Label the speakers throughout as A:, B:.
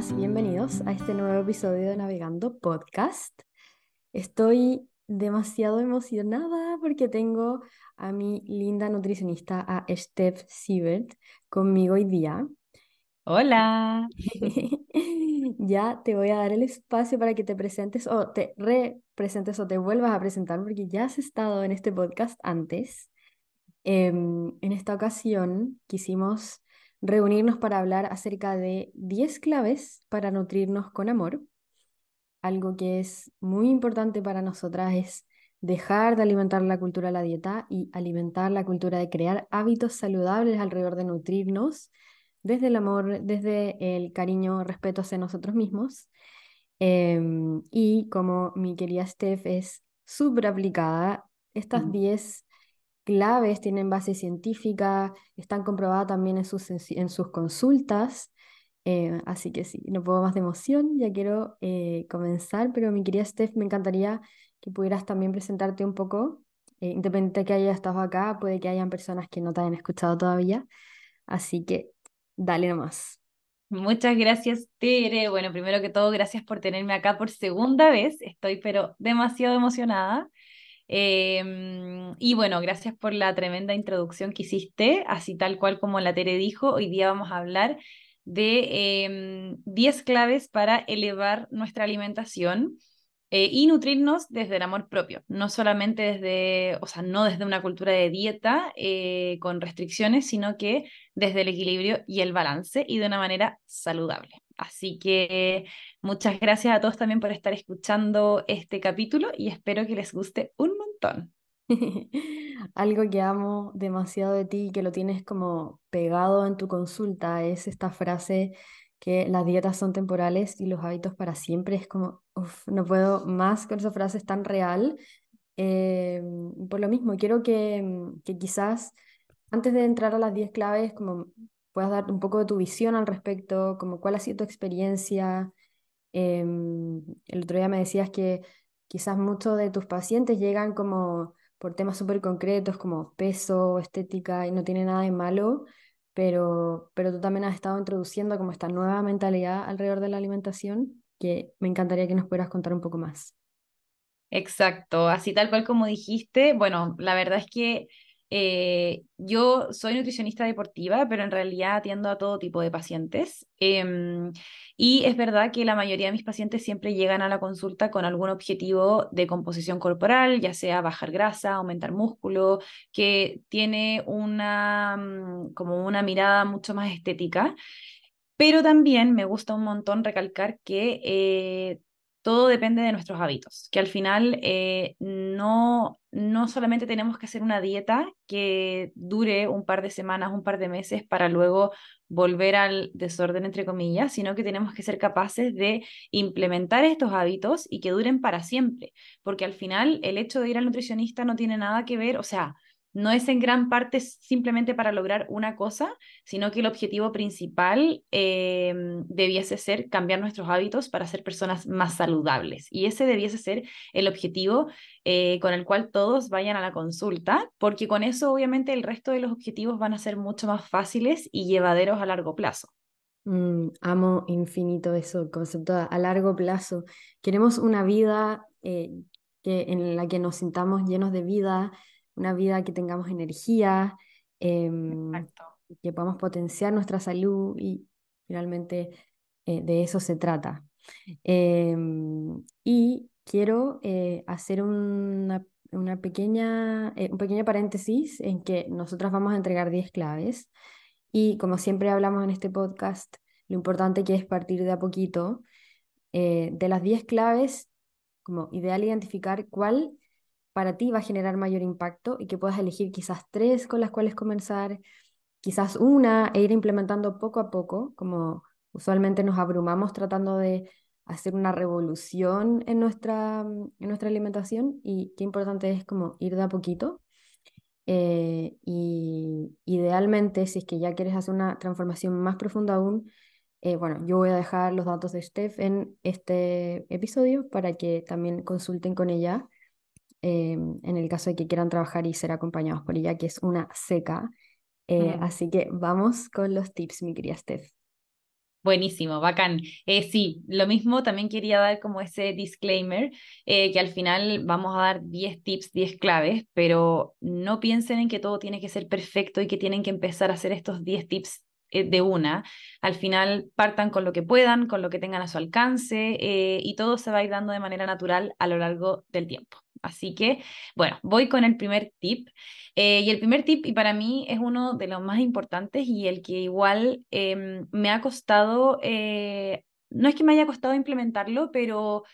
A: Bienvenidas y bienvenidos a este nuevo episodio de Navegando Podcast. Estoy demasiado emocionada porque tengo a mi linda nutricionista, a Steph Siebert, conmigo hoy día.
B: Hola.
A: ya te voy a dar el espacio para que te presentes o te representes o te vuelvas a presentar porque ya has estado en este podcast antes. Em, en esta ocasión quisimos reunirnos para hablar acerca de 10 claves para nutrirnos con amor. Algo que es muy importante para nosotras es dejar de alimentar la cultura de la dieta y alimentar la cultura de crear hábitos saludables alrededor de nutrirnos desde el amor, desde el cariño, respeto hacia nosotros mismos. Em, y como mi querida Steph es súper aplicada, estas 10 claves tienen base científica, están comprobadas también en sus, en sus consultas. Eh, así que sí, no puedo más de emoción, ya quiero eh, comenzar, pero mi querida Steph, me encantaría que pudieras también presentarte un poco, eh, de que hayas estado acá, puede que hayan personas que no te hayan escuchado todavía, así que dale nomás.
B: Muchas gracias, Tere. Bueno, primero que todo, gracias por tenerme acá por segunda vez. Estoy pero demasiado emocionada. Em, y bueno, gracias por la tremenda introducción que hiciste, así tal cual como la Tere dijo, hoy día vamos a hablar de 10 em, claves para elevar nuestra alimentación eh, y nutrirnos desde el amor propio, no solamente desde, o sea, no desde una cultura de dieta eh, con restricciones, sino que desde el equilibrio y el balance y de una manera saludable. Así que muchas gracias a todos también por estar escuchando este capítulo y espero que les guste un montón.
A: Algo que amo demasiado de ti y que lo tienes como pegado en tu consulta es esta frase que las dietas son temporales y los hábitos para siempre. Es como, no puedo más con esa frase, es tan real. Eh, por lo mismo, quiero que, que quizás antes de entrar a las 10 claves, como puedas dar un poco de tu visión al respecto, como cuál ha sido tu experiencia. Em, el otro día me decías que quizás muchos de tus pacientes llegan como por temas súper concretos como peso, estética, y no tiene nada de malo, pero, pero tú también has estado introduciendo como esta nueva mentalidad alrededor de la alimentación, que me encantaría que nos pudieras contar un poco más.
B: Exacto, así tal cual como dijiste, bueno, la verdad es que eh, yo soy nutricionista deportiva, pero en realidad atiendo a todo tipo de pacientes. Em, y es verdad que la mayoría de mis pacientes siempre llegan a la consulta con algún objetivo de composición corporal, ya sea bajar grasa, aumentar músculo, que tiene una, mm, como una mirada mucho más estética. Pero también me gusta un montón recalcar que eh, todo depende de nuestros hábitos, que al final eh, no, no solamente tenemos que hacer una dieta que dure un par de semanas, un par de meses para luego volver al desorden, entre comillas, sino que tenemos que ser capaces de implementar estos hábitos y que duren para siempre, porque al final el hecho de ir al nutricionista no tiene nada que ver, o sea, no es en gran parte simplemente para lograr una cosa, sino que el objetivo principal eh, debiese ser cambiar nuestros hábitos para ser personas más saludables. Y ese debiese ser el objetivo eh, con el cual todos vayan a la consulta, porque con eso obviamente el resto de los objetivos van a ser mucho más fáciles y llevaderos a largo plazo.
A: Mm, amo infinito eso, concepto a largo plazo. Queremos una vida eh, que, en la que nos sintamos llenos de vida, una vida que tengamos energía, em, que podamos potenciar nuestra salud y finalmente eh, de eso se trata. Em, y quiero eh, hacer una, pequeña, eh, un pequeño paréntesis en que nosotras vamos a entregar 10 claves y como siempre hablamos en este podcast, lo importante que es partir de a poquito. de las 10 claves, como ideal identificar cuál para ti va a generar mayor impacto y que puedas elegir quizás tres con las cuales comenzar, quizás una e ir implementando poco a poco, como usualmente nos abrumamos tratando de hacer una revolución en nuestra, en nuestra alimentación y qué importante es como ir de a poquito. Eh, y idealmente, si es que ya quieres hacer una transformación más profunda aún, eh, bueno, yo voy a dejar los datos de Steph en este episodio para que también consulten con ella Em, en el caso de que quieran trabajar y ser acompañados por ella, que es una seca. Eh, mm. Así que vamos con los tips, mi querida Steph.
B: Buenísimo, bacán. Eh, sí, lo mismo también quería dar como ese disclaimer, eh, que al final vamos a dar 10 tips, 10 claves, pero no piensen en que todo tiene que ser perfecto y que tienen que empezar a hacer estos 10 tips eh, de una. Al final partan con lo que puedan, con lo que tengan a su alcance y todo se va a ir dando de manera natural a lo largo del tiempo. Así que, bueno, voy con el primer tip. Eh, y el primer tip, y para mí es uno de los más importantes y el que igual em, me ha costado, eh, no es que me haya costado implementarlo, pero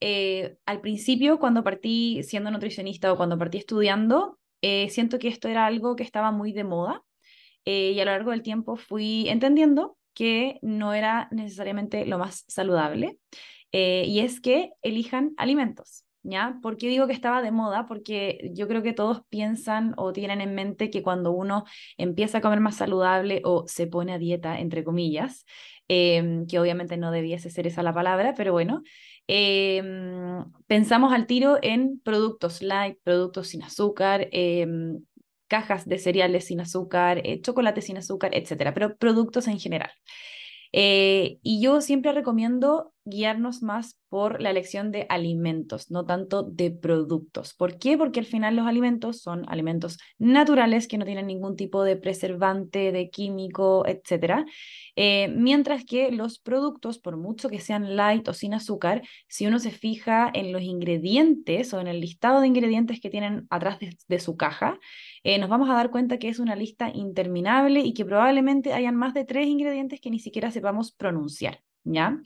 B: eh, al principio, cuando partí siendo nutricionista o cuando partí estudiando, siento que esto era algo que estaba muy de moda. y a lo largo del tiempo fui entendiendo que no era necesariamente lo más saludable. y es que elijan alimentos. ¿Ya? ¿Por qué digo que estaba de moda? Porque yo creo que todos piensan o tienen en mente que cuando uno empieza a comer más saludable o se pone a dieta, entre comillas, em, que obviamente no debiese ser esa la palabra, pero bueno, em, pensamos al tiro en productos light, productos sin azúcar, em, cajas de cereales sin azúcar, eh, chocolate sin azúcar, etcétera, pero productos en general. Eh, y yo siempre recomiendo guiarnos más por la elección de alimentos, no tanto de productos. ¿Por qué? Porque al final los alimentos son alimentos naturales que no tienen ningún tipo de preservante, de químico, etc. Eh, mientras que los productos, por mucho que sean light o sin azúcar, si uno se fija en los ingredientes o en el listado de ingredientes que tienen atrás de su caja, eh, nos vamos a dar cuenta que es una lista interminable y que probablemente hayan más de tres ingredientes que ni siquiera sepamos pronunciar. ¿Ya?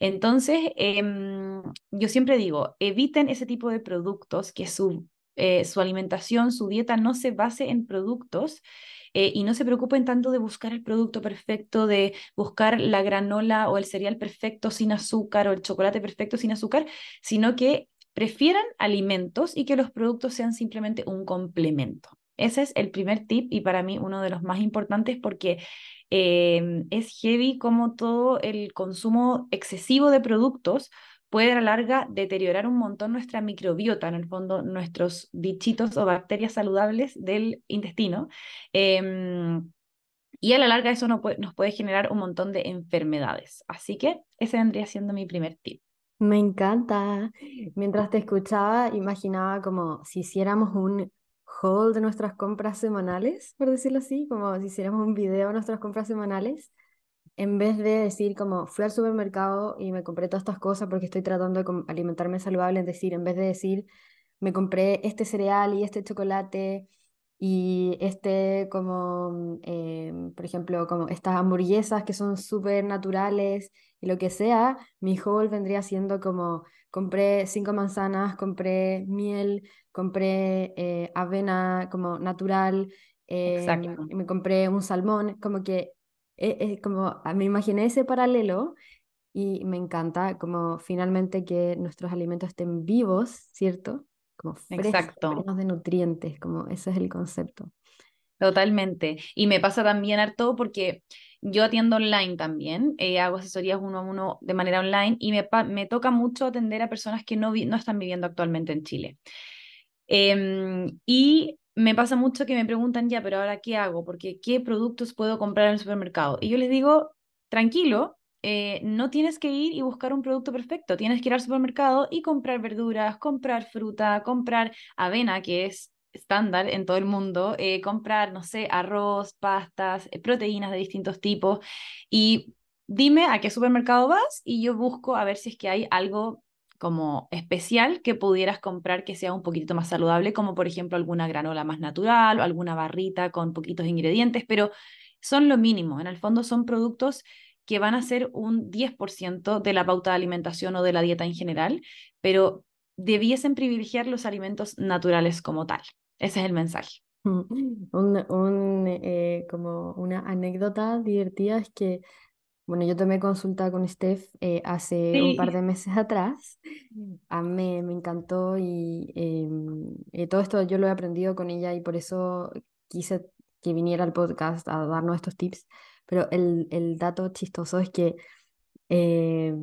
B: Entonces, em, yo siempre digo, eviten ese tipo de productos, que su, eh, su alimentación, su dieta no se base en productos eh, y no se preocupen tanto de buscar el producto perfecto, de buscar la granola o el cereal perfecto sin azúcar o el chocolate perfecto sin azúcar, sino que prefieran alimentos y que los productos sean simplemente un complemento. Ese es el primer tip y para mí uno de los más importantes porque em, es heavy como todo el consumo excesivo de productos puede a la larga deteriorar un montón nuestra microbiota, en el fondo nuestros bichitos o bacterias saludables del intestino. Em, y a la larga eso nos puede generar un montón de enfermedades. Así que ese vendría siendo mi primer tip.
A: Me encanta. Mientras te escuchaba, imaginaba como si hiciéramos un haul de nuestras compras semanales, por decirlo así, como si hiciéramos un video de nuestras compras semanales, en vez de decir como fui al supermercado y me compré todas estas cosas porque estoy tratando de alimentarme saludable, es decir, en vez de decir me compré este cereal y este chocolate y este como, em, por ejemplo, como estas hamburguesas que son súper naturales y lo que sea, mi haul vendría siendo como compré cinco manzanas, compré miel, compré eh, avena como natural, eh, me compré un salmón, como que eh, como me imaginé ese paralelo y me encanta como finalmente que nuestros alimentos estén vivos, ¿cierto? Como frescos, Exacto. llenos de nutrientes, como ese es el concepto.
B: Totalmente. Y me pasa también harto porque yo atiendo online también, eh, hago asesorías uno a uno de manera online y me, me toca mucho atender a personas que no, no están viviendo actualmente en Chile. Em, y me pasa mucho que me preguntan, ya, pero ahora qué hago, porque qué productos puedo comprar en el supermercado. Y yo les digo, tranquilo, eh, no tienes que ir y buscar un producto perfecto, tienes que ir al supermercado y comprar verduras, comprar fruta, comprar avena, que es estándar en todo el mundo, eh, comprar, no sé, arroz, pastas, eh, proteínas de distintos tipos y dime a qué supermercado vas y yo busco a ver si es que hay algo como especial que pudieras comprar que sea un poquito más saludable, como por ejemplo alguna granola más natural o alguna barrita con poquitos ingredientes, pero son lo mínimo. En el fondo son productos que van a ser un 10% de la pauta de alimentación o de la dieta en general, pero debiesen privilegiar los alimentos naturales como tal. Ese es el mensaje.
A: Un, eh, como una anécdota divertida es que bueno, yo tomé consulta con Steph eh, hace un par de meses atrás. A mí me encantó y em, eh, todo esto yo lo he aprendido con ella y por eso quise que viniera al podcast a darnos estos tips. Pero el, el dato chistoso es que eh,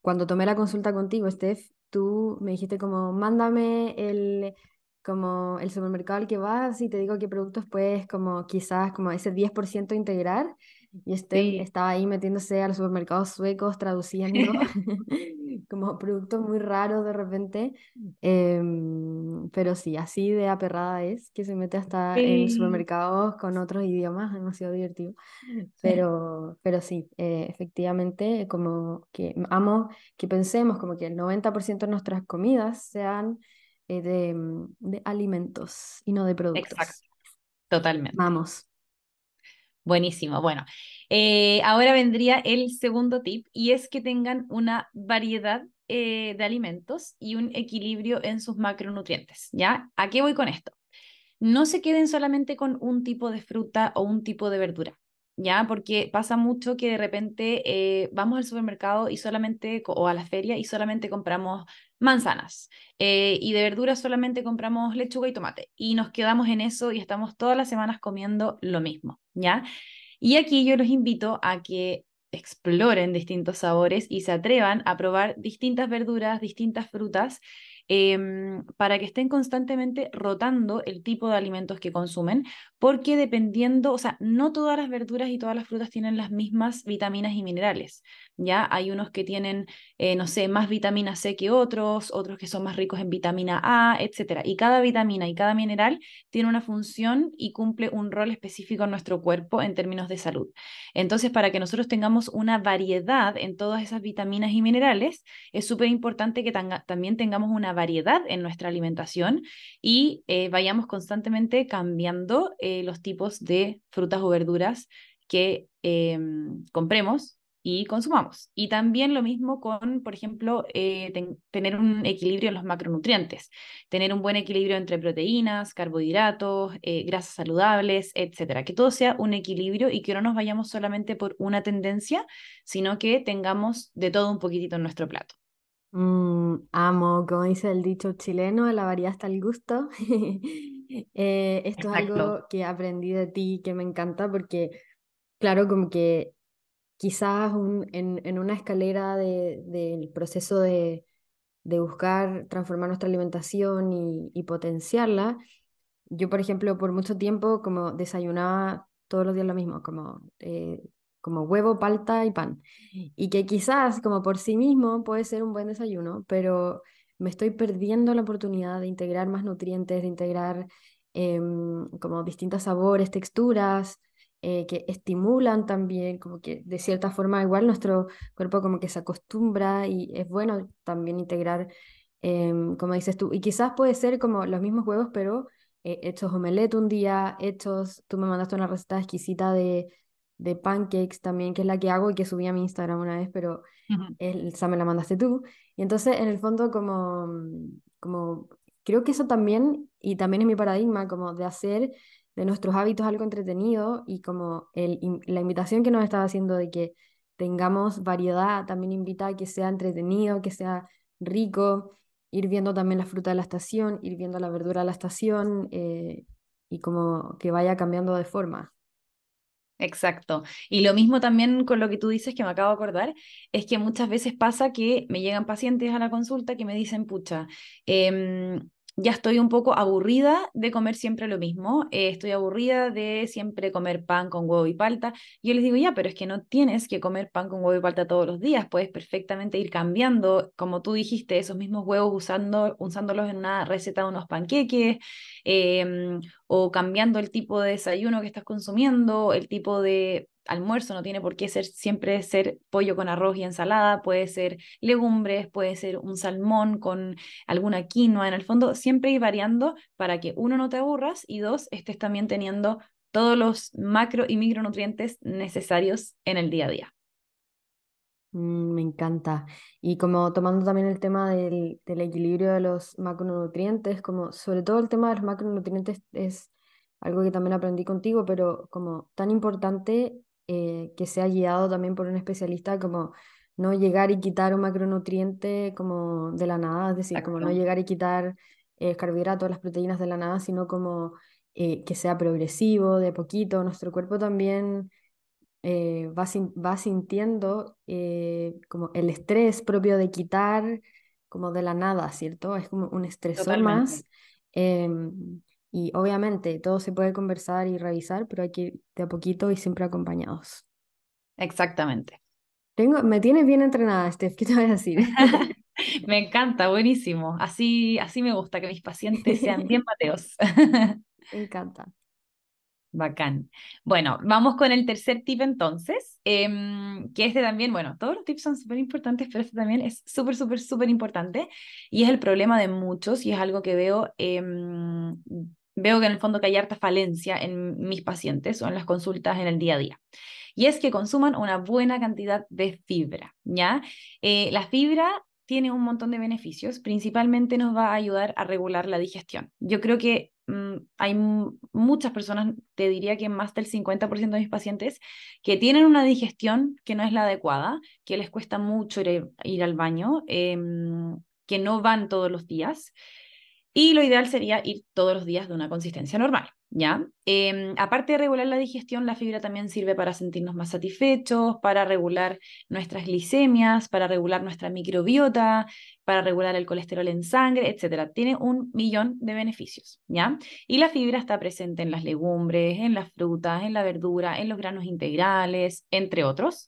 A: cuando tomé la consulta contigo, Steph, tú me dijiste como, mándame el, como el supermercado al que vas y te digo qué productos puedes como quizás como ese 10% integrar y Stem estaba ahí metiéndose a los supermercados suecos traduciendo como productos muy raros de repente. Em, pero sí, así de aperrada es que se mete hasta en supermercados con otros idiomas, demasiado divertido. Pero, pero sí, eh, efectivamente, como que amo que pensemos como que el 90% de nuestras comidas sean eh, de, de, alimentos y no de productos.
B: Exacto, totalmente.
A: Vamos.
B: Buenísimo. Bueno, eh, ahora vendría el segundo tip y es que tengan una variedad eh, de alimentos y un equilibrio en sus macronutrientes. ¿Ya? ¿A qué voy con esto? No se queden solamente con un tipo de fruta o un tipo de verdura. ¿ya? Porque pasa mucho que de repente eh, vamos al supermercado y solamente, o a la feria y solamente compramos manzanas. y de verduras solamente compramos lechuga y tomate. Y nos quedamos en eso y estamos todas las semanas comiendo lo mismo. ¿ya? Y aquí yo los invito a que exploren distintos sabores y se atrevan a probar distintas verduras, distintas frutas Em, para que estén constantemente rotando el tipo de alimentos que consumen, porque dependiendo, o sea, no todas las verduras y todas las frutas tienen las mismas vitaminas y minerales, ¿ya? Hay unos que tienen, eh, no sé, más vitamina C que otros, otros que son más ricos en vitamina A, etc. Y cada vitamina y cada mineral tiene una función y cumple un rol específico en nuestro cuerpo en términos de salud. Entonces, para que nosotros tengamos una variedad en todas esas vitaminas y minerales, es súper importante que también tengamos una variedad en nuestra alimentación y eh, vayamos constantemente cambiando los tipos de frutas o verduras que em, compremos y consumamos. Y también lo mismo con, por ejemplo, eh, tener un equilibrio en los macronutrientes, tener un buen equilibrio entre proteínas, carbohidratos, grasas saludables, etcétera. Que todo sea un equilibrio y que no nos vayamos solamente por una tendencia, sino que tengamos de todo un poquitito en nuestro plato.
A: Mm, amo, como dice el dicho chileno, la variedad está al gusto. Eh, esto es algo que aprendí de ti que me encanta porque, claro, como que quizás en, en, una escalera del proceso de, de, buscar transformar nuestra alimentación y, y, potenciarla, yo, por ejemplo, por mucho tiempo como desayunaba todos los días lo mismo, como eh, como huevo, palta y pan. Y que quizás como por sí mismo puede ser un buen desayuno, pero me estoy perdiendo la oportunidad de integrar más nutrientes, de integrar em, como distintos sabores, texturas, eh, que estimulan también, como que de cierta forma igual nuestro cuerpo como que se acostumbra y es bueno también integrar, em, como dices tú, y quizás puede ser como los mismos huevos, pero eh, hechos omelette un día, hechos, tú me mandaste una receta exquisita de de pancakes también, que es la que hago y que subí a mi Instagram una vez, pero esa me la mandaste tú. Y entonces, en el fondo, como, como creo que eso también, y también es mi paradigma, como de hacer de nuestros hábitos algo entretenido y como el, la invitación que nos estaba haciendo de que tengamos variedad, también invita a que sea entretenido, que sea rico, ir viendo también la fruta de la estación, ir viendo la verdura de la estación eh, y como que vaya cambiando de forma.
B: Exacto. Y lo mismo también con lo que tú dices, que me acabo de acordar, es que muchas veces pasa que me llegan pacientes a la consulta que me dicen, pucha, eh, ya estoy un poco aburrida de comer siempre lo mismo, eh, estoy aburrida de siempre comer pan con huevo y palta. Yo les digo, ya, pero es que no tienes que comer pan con huevo y palta todos los días, puedes perfectamente ir cambiando, como tú dijiste, esos mismos huevos usando, usándolos en una receta de unos panqueques, em, o cambiando el tipo de desayuno que estás consumiendo, el tipo de almuerzo, no tiene por qué ser siempre ser pollo con arroz y ensalada, puede ser legumbres, puede ser un salmón con alguna quinoa, en el fondo siempre ir variando para que uno no te aburras y dos, estés también teniendo todos los macro y micronutrientes necesarios en el día a día.
A: Mm, me encanta. Y como tomando también el tema del, del, equilibrio de los macronutrientes, como sobre todo el tema de los macronutrientes es algo que también aprendí contigo, pero como tan importante eh, que sea guiado también por un especialista, como no llegar y quitar un macronutriente como de la nada, es decir, como no llegar y quitar el carbohidratos, las proteínas de la nada, sino como eh, que sea progresivo, de poquito. Nuestro cuerpo también eh, va, va, sintiendo como el estrés propio de quitar como de la nada, ¿cierto? Es como un estresor más. Y obviamente todo se puede conversar y revisar, pero hay que ir de a poquito y siempre acompañados.
B: Exactamente.
A: Tengo, me tienes bien entrenada, Steph, ¿qué te voy a decir?
B: me encanta, buenísimo. Así, así me gusta que mis pacientes sean bien mateos.
A: me encanta.
B: Bacán. Bueno, vamos con el tercer tip entonces, em, que este también, bueno, todos los tips son súper importantes, pero este también es súper, súper, súper importante y es el problema de muchos y es algo que veo, em, veo que en el fondo que hay harta falencia en mis pacientes o en las consultas en el día a día. Y es que consuman una buena cantidad de fibra, ¿ya? Eh, la fibra tiene un montón de beneficios, principalmente nos va a ayudar a regular la digestión. Yo creo que Mm, hay muchas personas, te diría que más del 50% de mis pacientes, que tienen una digestión que no es la adecuada, que les cuesta mucho ir, al baño, em, que no van todos los días. Y lo ideal sería ir todos los días de una consistencia normal, ¿ya? Em, aparte de regular la digestión, la fibra también sirve para sentirnos más satisfechos, para regular nuestras glicemias, para regular nuestra microbiota, para regular el colesterol en sangre, etc. Tiene un millón de beneficios, ¿ya? Y la fibra está presente en las legumbres, en las frutas, en la verdura, en los granos integrales, entre otros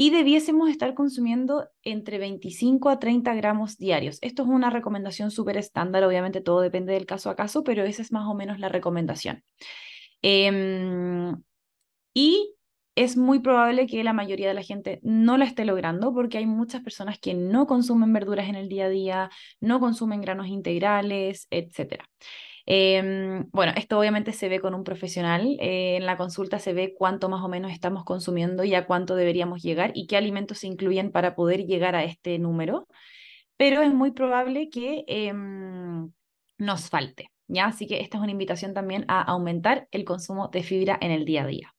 B: y debiésemos estar consumiendo entre 25 a 30 gramos diarios. Esto es una recomendación súper estándar, obviamente todo depende del caso a caso, pero esa es más o menos la recomendación. Em, y es muy probable que la mayoría de la gente no la esté logrando porque hay muchas personas que no consumen verduras en el día a día, no consumen granos integrales, etc. Em, bueno, esto obviamente se ve con un profesional. Eh, en la consulta se ve cuánto más o menos estamos consumiendo y a cuánto deberíamos llegar y qué alimentos se incluyen para poder llegar a este número. Pero es muy probable que em, nos falte. ¿ya? Así que esta es una invitación también a aumentar el consumo de fibra en el día a día.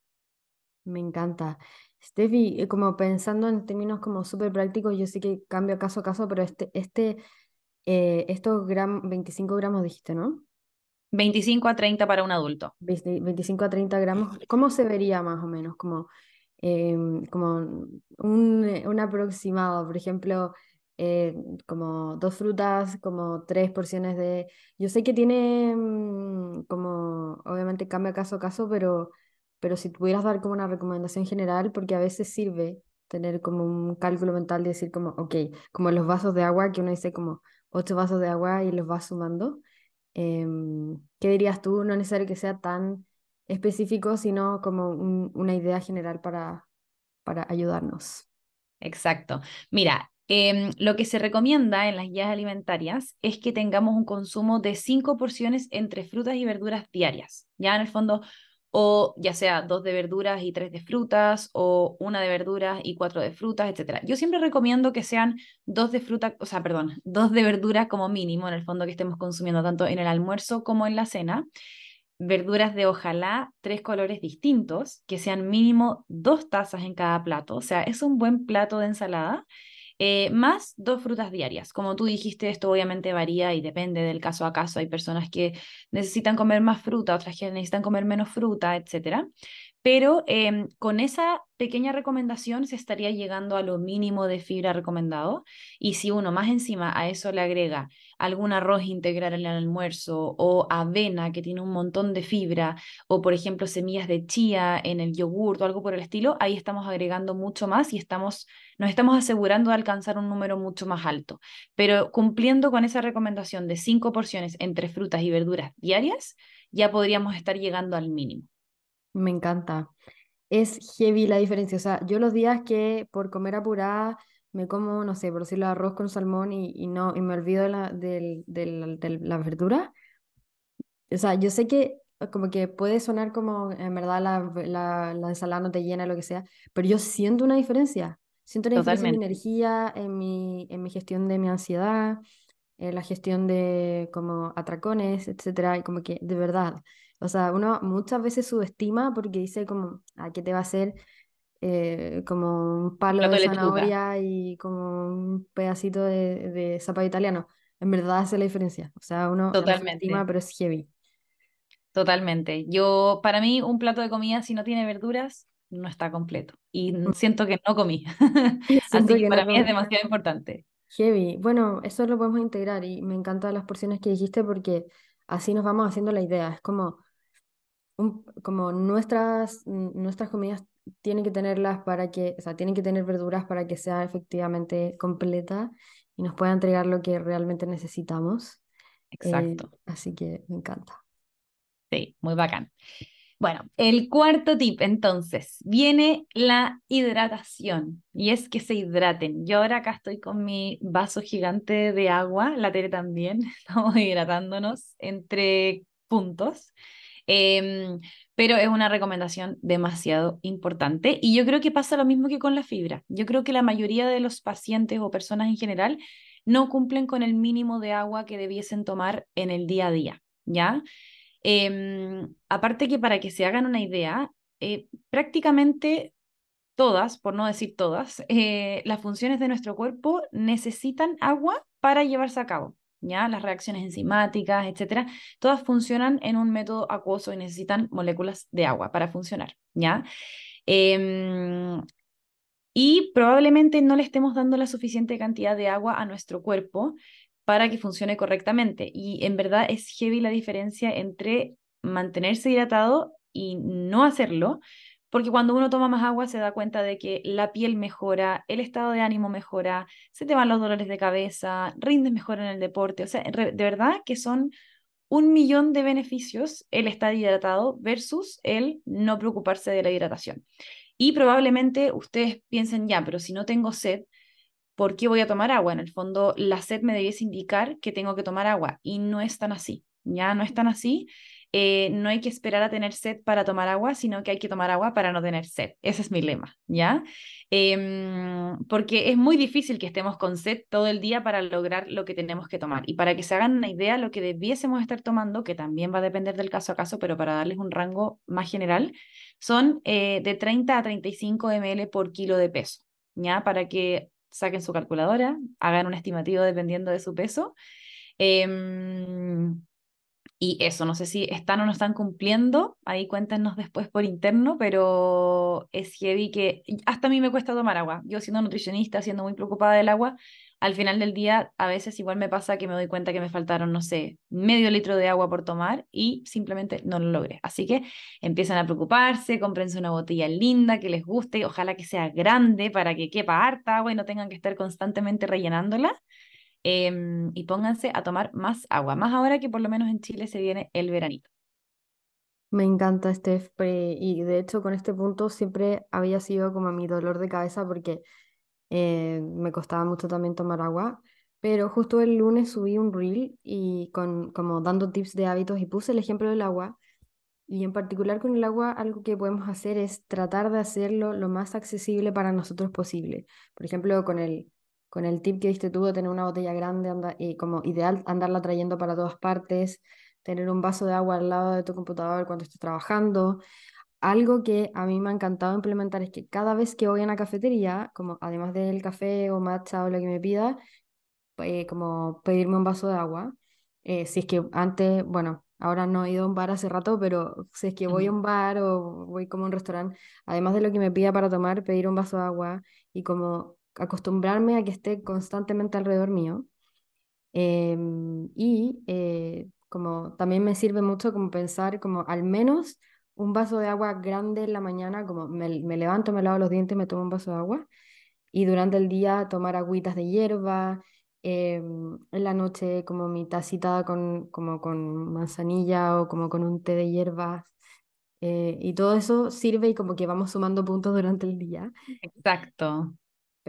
A: Me encanta. Steffi, eh, como pensando en términos como súper prácticos, yo sé que cambia caso a caso, pero este, este, eh, estos 25 gramos dijiste, ¿no?
B: 25 a 30 para un adulto.
A: 25 a 30 gramos, ¿cómo se vería más o menos? Como, em, como un, aproximado, por ejemplo, eh, como dos frutas, como tres porciones de... Yo sé que tiene mm, como, obviamente cambia caso a caso, pero, pero si pudieras dar como una recomendación general, porque a veces sirve tener como un cálculo mental de decir como, ok, como los vasos de agua, que uno dice como ocho vasos de agua y los va sumando. Em, ¿qué dirías tú? No es necesario que sea tan específico, sino como una idea general para, para ayudarnos.
B: Exacto. Mira, em, lo que se recomienda en las guías alimentarias es que tengamos un consumo de cinco porciones entre frutas y verduras diarias. Ya en el fondo, o ya sea dos de verduras y tres de frutas, o una de verduras y cuatro de frutas, etc. Yo siempre recomiendo que sean dos de fruta, o sea, perdón, dos de verduras como mínimo, en el fondo que estemos consumiendo tanto en el almuerzo como en la cena. Verduras de ojalá tres colores distintos, que sean mínimo dos tazas en cada plato, o sea, es un buen plato de ensalada. Eh, más dos frutas diarias. Como tú dijiste, esto obviamente varía y depende del caso a caso. Hay personas que necesitan comer más fruta, otras que necesitan comer menos fruta, etc. Pero em, con esa pequeña recomendación se estaría llegando a lo mínimo de fibra recomendado. Y si uno más encima a eso le agrega algún arroz integral en el almuerzo o avena que tiene un montón de fibra o por ejemplo semillas de chía en el yogur o algo por el estilo, ahí estamos agregando mucho más y estamos, nos estamos asegurando de alcanzar un número mucho más alto. Pero cumpliendo con esa recomendación de cinco porciones entre frutas y verduras diarias, ya podríamos estar llegando al mínimo.
A: Me encanta. Es heavy la diferencia. O sea, yo los días que por comer apurada me como, no sé, por decirlo, arroz con salmón y, no, y me olvido de la, de, la verdura. O sea, yo sé que como que puede sonar como en verdad la, la, la ensalada no te llena, lo que sea, pero yo siento una diferencia. Siento una diferencia en mi energía, en mi, en mi gestión de mi ansiedad, en la gestión de como atracones, etcétera, y como que de verdad, o sea, uno muchas veces subestima porque dice como, ¿a qué te va a hacer eh, como un palo de zanahoria y como un pedacito de, de zapato italiano? En verdad hace la diferencia. O sea, uno subestima, pero es heavy.
B: Totalmente. Yo, para mí, un plato de comida, si no tiene verduras, no está completo. Y mm. siento que no comí. Así que, para mí es demasiado importante.
A: Heavy. Bueno, eso lo podemos integrar y me encantan las porciones que dijiste porque así nos vamos haciendo la idea. Es como, como nuestras, nuestras comidas tiene que tenerlas para que, o sea, tienen que tener verduras para que sea efectivamente completa y nos pueda entregar lo que realmente necesitamos.
B: Exacto.
A: Eh, así que me encanta.
B: Sí, muy bacán. Bueno, el cuarto tip entonces, viene la hidratación y es que se hidraten. Yo ahora acá estoy con mi vaso gigante de agua, la Tere también, estamos hidratándonos entre puntos. Em, pero es una recomendación demasiado importante y yo creo que pasa lo mismo que con la fibra. Yo creo que la mayoría de los pacientes o personas en general no cumplen con el mínimo de agua que debiesen tomar en el día a día, ¿ya? Em, aparte que para que se hagan una idea, eh, prácticamente todas, por no decir todas, eh, las funciones de nuestro cuerpo necesitan agua para llevarse a cabo. ¿Ya? Las reacciones enzimáticas, etcétera, todas funcionan en un método acuoso y necesitan moléculas de agua para funcionar, ¿ya? Em, y probablemente no le estemos dando la suficiente cantidad de agua a nuestro cuerpo para que funcione correctamente. Y en verdad es heavy la diferencia entre mantenerse hidratado y no hacerlo, porque cuando uno toma más agua se da cuenta de que la piel mejora, el estado de ánimo mejora, se te van los dolores de cabeza, rindes mejor en el deporte, o sea, de verdad que son un millón de beneficios el estar hidratado versus el no preocuparse de la hidratación. Y probablemente ustedes piensen, ya, pero si no tengo sed, ¿por qué voy a tomar agua? En el fondo, la sed me debiese indicar que tengo que tomar agua y no es tan así, ya no es tan así. Eh, no hay que esperar a tener sed para tomar agua, sino que hay que tomar agua para no tener sed. Ese es mi lema, ¿ya? Em, porque es muy difícil que estemos con sed todo el día para lograr lo que tenemos que tomar. Y para que se hagan una idea, lo que debiésemos estar tomando, que también va a depender del caso a caso, pero para darles un rango más general, son eh, de 30 a 35 ml por kilo de peso, ¿ya? Para que saquen su calculadora, hagan un estimativo dependiendo de su peso. Em, y eso, no sé si están o no están cumpliendo, ahí cuéntenos después por interno, pero es heavy que hasta a mí me cuesta tomar agua. Yo siendo nutricionista, siendo muy preocupada del agua, al final del día a veces igual me pasa que me doy cuenta que me faltaron, no sé, medio litro de agua por tomar y simplemente no lo logré. Así que empiezan a preocuparse, cómprense una botella linda que les guste, ojalá que sea grande para que quepa harta agua y no tengan que estar constantemente rellenándola. Em, y pónganse a tomar más agua, más ahora que por lo menos en Chile se viene el veranito.
A: Me encanta, Steph, y de hecho con este punto siempre había sido como mi dolor de cabeza porque eh, me costaba mucho también tomar agua, pero justo el lunes subí un reel y con como dando tips de hábitos y puse el ejemplo del agua y en particular con el agua algo que podemos hacer es tratar de hacerlo lo más accesible para nosotros posible. Por ejemplo, con el con el tip que diste tú de tener una botella grande anda, y como ideal andarla trayendo para todas partes, tener un vaso de agua al lado de tu computador cuando estés trabajando. Algo que a mí me ha encantado implementar es que cada vez que voy a una cafetería, como además del café o matcha o lo que me pida, eh, como pedirme un vaso de agua. Eh, si es que antes, bueno, ahora no he ido a un bar hace rato, pero si es que voy a un bar o voy como a un restaurante, además de lo que me pida para tomar, pedir un vaso de agua y como acostumbrarme a que esté constantemente alrededor mío. Em, y eh, como también me sirve mucho como pensar como al menos un vaso de agua grande en la mañana, como me, levanto, me lavo los dientes, me tomo un vaso de agua. Y durante el día tomar agüitas de hierba, em, en la noche como mi tacita con, como con manzanilla o como con un té de hierbas. Eh, y todo eso sirve y como que vamos sumando puntos durante el día.
B: Exacto.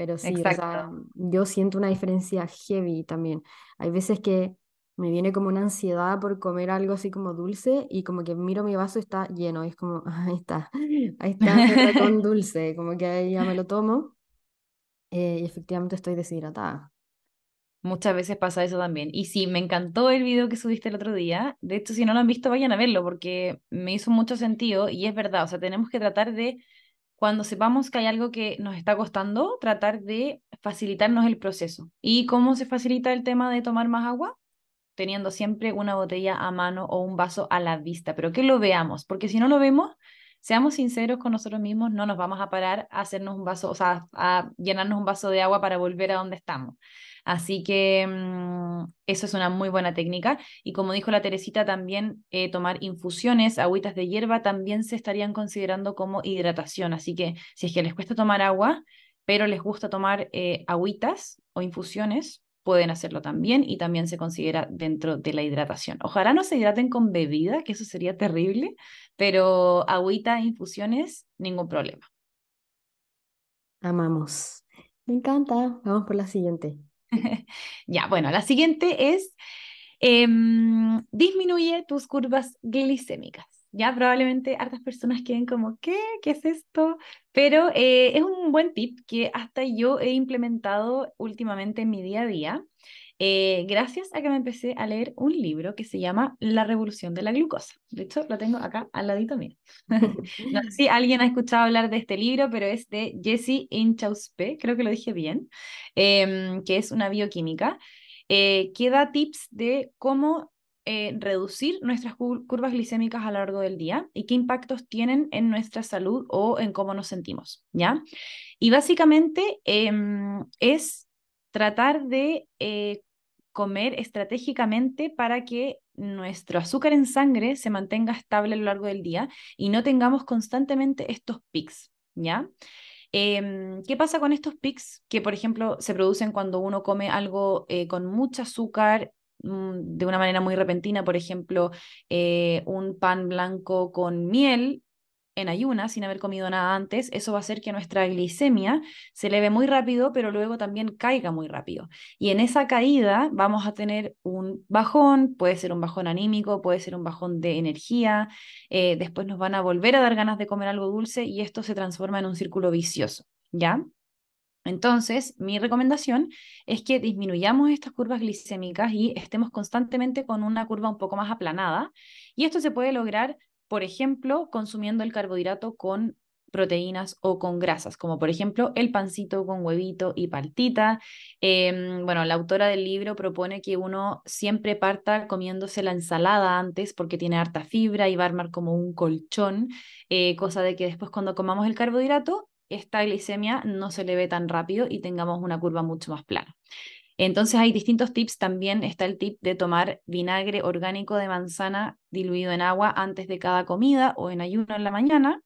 A: Pero sí, o sea, yo siento una diferencia heavy también. Hay veces que me viene como una ansiedad por comer algo así como dulce y como que miro mi vaso está lleno y es como, ahí está, ahí está con dulce, como que ahí ya me lo tomo eh, y efectivamente estoy deshidratada.
B: Muchas veces pasa eso también. Y sí, me encantó el video que subiste el otro día. De hecho, si no lo han visto, vayan a verlo porque me hizo mucho sentido y es verdad, o sea, tenemos que tratar de cuando sepamos que hay algo que nos está costando, tratar de facilitarnos el proceso. ¿Y cómo se facilita el tema de tomar más agua? Teniendo siempre una botella a mano o un vaso a la vista, pero que lo veamos, porque si no lo vemos, seamos sinceros con nosotros mismos, no nos vamos a parar a hacernos un vaso, o sea, a llenarnos un vaso de agua para volver a donde estamos. Así que mm, eso es una muy buena técnica. Y como dijo la Teresita, también eh, tomar infusiones, agüitas de hierba, también se estarían considerando como hidratación. Así que si es que les cuesta tomar agua, pero les gusta tomar eh, agüitas o infusiones, pueden hacerlo también y también se considera dentro de la hidratación. Ojalá no se hidraten con bebida, que eso sería terrible, pero agüita, infusiones, ningún problema.
A: Amamos. Me encanta. Vamos por la siguiente.
B: ya, bueno, la siguiente es em, disminuye tus curvas glicémicas. Ya probablemente hartas personas queden como, ¿qué? ¿Qué es esto? Pero eh, es un buen tip que hasta yo he implementado últimamente en mi día a día. Eh, gracias a que me empecé a leer un libro que se llama La revolución de la glucosa. De hecho, lo tengo acá al ladito mío. no sé si alguien ha escuchado hablar de este libro, pero es de Jessie Inchauspe, creo que lo dije bien, em, que es una bioquímica, eh, que da tips de cómo eh, reducir nuestras curvas glicémicas a lo largo del día y qué impactos tienen en nuestra salud o en cómo nos sentimos, ¿ya? Y básicamente em, es tratar de eh, comer estratégicamente para que nuestro azúcar en sangre se mantenga estable a lo largo del día y no tengamos constantemente estos pics, ¿ya? Em, ¿Qué pasa con estos pics que, por ejemplo, se producen cuando uno come algo eh, con mucho azúcar de una manera muy repentina, por ejemplo, eh, un pan blanco con miel en ayunas, sin haber comido nada antes, eso va a hacer que nuestra glicemia se eleve muy rápido, pero luego también caiga muy rápido. Y en esa caída vamos a tener un bajón, puede ser un bajón anímico, puede ser un bajón de energía, eh, después nos van a volver a dar ganas de comer algo dulce y esto se transforma en un círculo vicioso, ¿ya? Entonces, mi recomendación es que disminuyamos estas curvas glicémicas y estemos constantemente con una curva un poco más aplanada. Y esto se puede lograr, por ejemplo, consumiendo el carbohidrato con proteínas o con grasas, como por ejemplo el pancito con huevito y paltita. Em, bueno, la autora del libro propone que uno siempre parta comiéndose la ensalada antes porque tiene harta fibra y va a armar como un colchón, eh, cosa de que después cuando comamos el carbohidrato esta glicemia no se le ve tan rápido y tengamos una curva mucho más plana. Entonces hay distintos tips. También está el tip de tomar vinagre orgánico de manzana diluido en agua antes de cada comida o en ayuno en la mañana.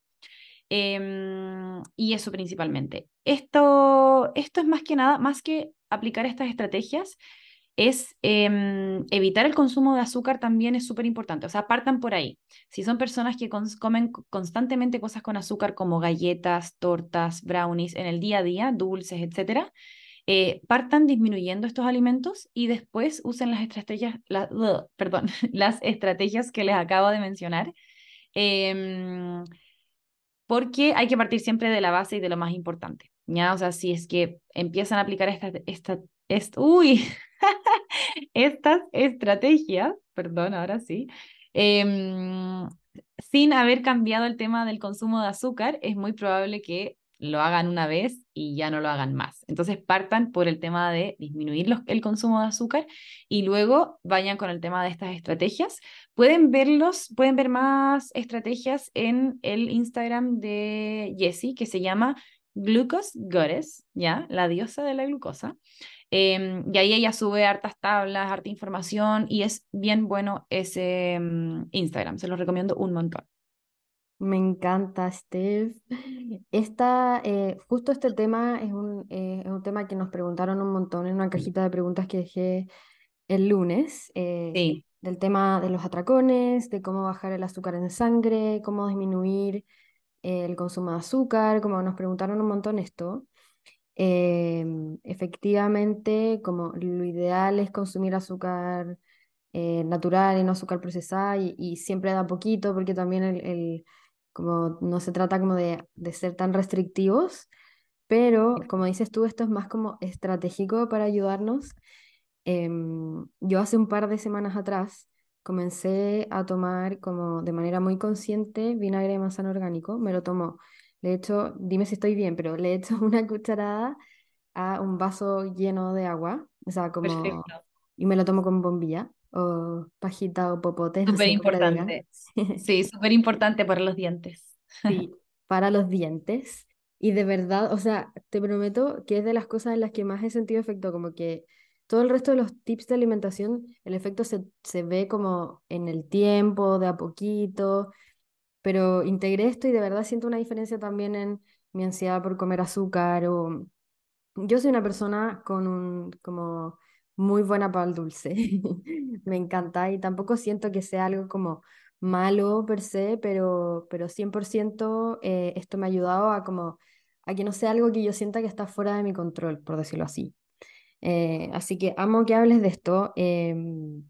B: Em, y eso principalmente. Esto, esto es más que nada, más que aplicar estas estrategias, es em, evitar el consumo de azúcar también es súper importante. O sea, partan por ahí. Si son personas que comen constantemente cosas con azúcar como galletas, tortas, brownies en el día a día, dulces, etcétera, eh, partan disminuyendo estos alimentos y después usen las estrategias, perdón, las estrategias que les acabo de mencionar. Em, porque hay que partir siempre de la base y de lo más importante. ¿ya? O sea, si es que empiezan a aplicar esta, esta, uy, estas estrategias, perdón, ahora sí, em, sin haber cambiado el tema del consumo de azúcar, es muy probable que lo hagan una vez y ya no lo hagan más. Entonces partan por el tema de disminuir el consumo de azúcar y luego vayan con el tema de estas estrategias. Pueden verlos, pueden ver más estrategias en el Instagram de Jessie que se llama Glucose Goddess, ¿ya? La diosa de la glucosa. Em, y ahí ella sube hartas tablas, harta información y es bien bueno ese mm, Instagram, se lo recomiendo un montón.
A: Me encanta, Steph. Esta, eh, justo este tema es un, eh, es un tema que nos preguntaron un montón en una cajita de preguntas que dejé el lunes. Eh,
B: sí.
A: Del tema de los atracones, de cómo bajar el azúcar en sangre, cómo disminuir el consumo de azúcar, como nos preguntaron un montón esto. Em, efectivamente, como lo ideal es consumir azúcar eh, natural y no azúcar procesada y, siempre da poquito porque también el, como no se trata como de, de, ser tan restrictivos, pero como dices tú, esto es más como estratégico para ayudarnos. Em, yo hace un par de semanas atrás comencé a tomar como de manera muy consciente vinagre de manzana orgánico, me lo tomo le hecho, dime si estoy bien, pero le he hecho una cucharada a un vaso lleno de agua, o sea, como... Y me lo tomo con bombilla o pajita o popote.
B: Súper importante. sí, súper importante para los dientes.
A: Sí, para los dientes. Y de verdad, o sea, te prometo que es de las cosas en las que más he sentido efecto, como que todo el resto de los tips de alimentación, el efecto se, se ve como en el tiempo, de a poquito, pero integré esto y de verdad siento una diferencia también en mi ansiedad por comer azúcar o... Yo soy una persona con un, como muy buena para el dulce, me encanta y tampoco siento que sea algo como malo per se, pero, pero 100% eh, esto me ha ayudado a como a que no sea algo que yo sienta que está fuera de mi control, por decirlo así. Eh, así que amo que hables de esto. em,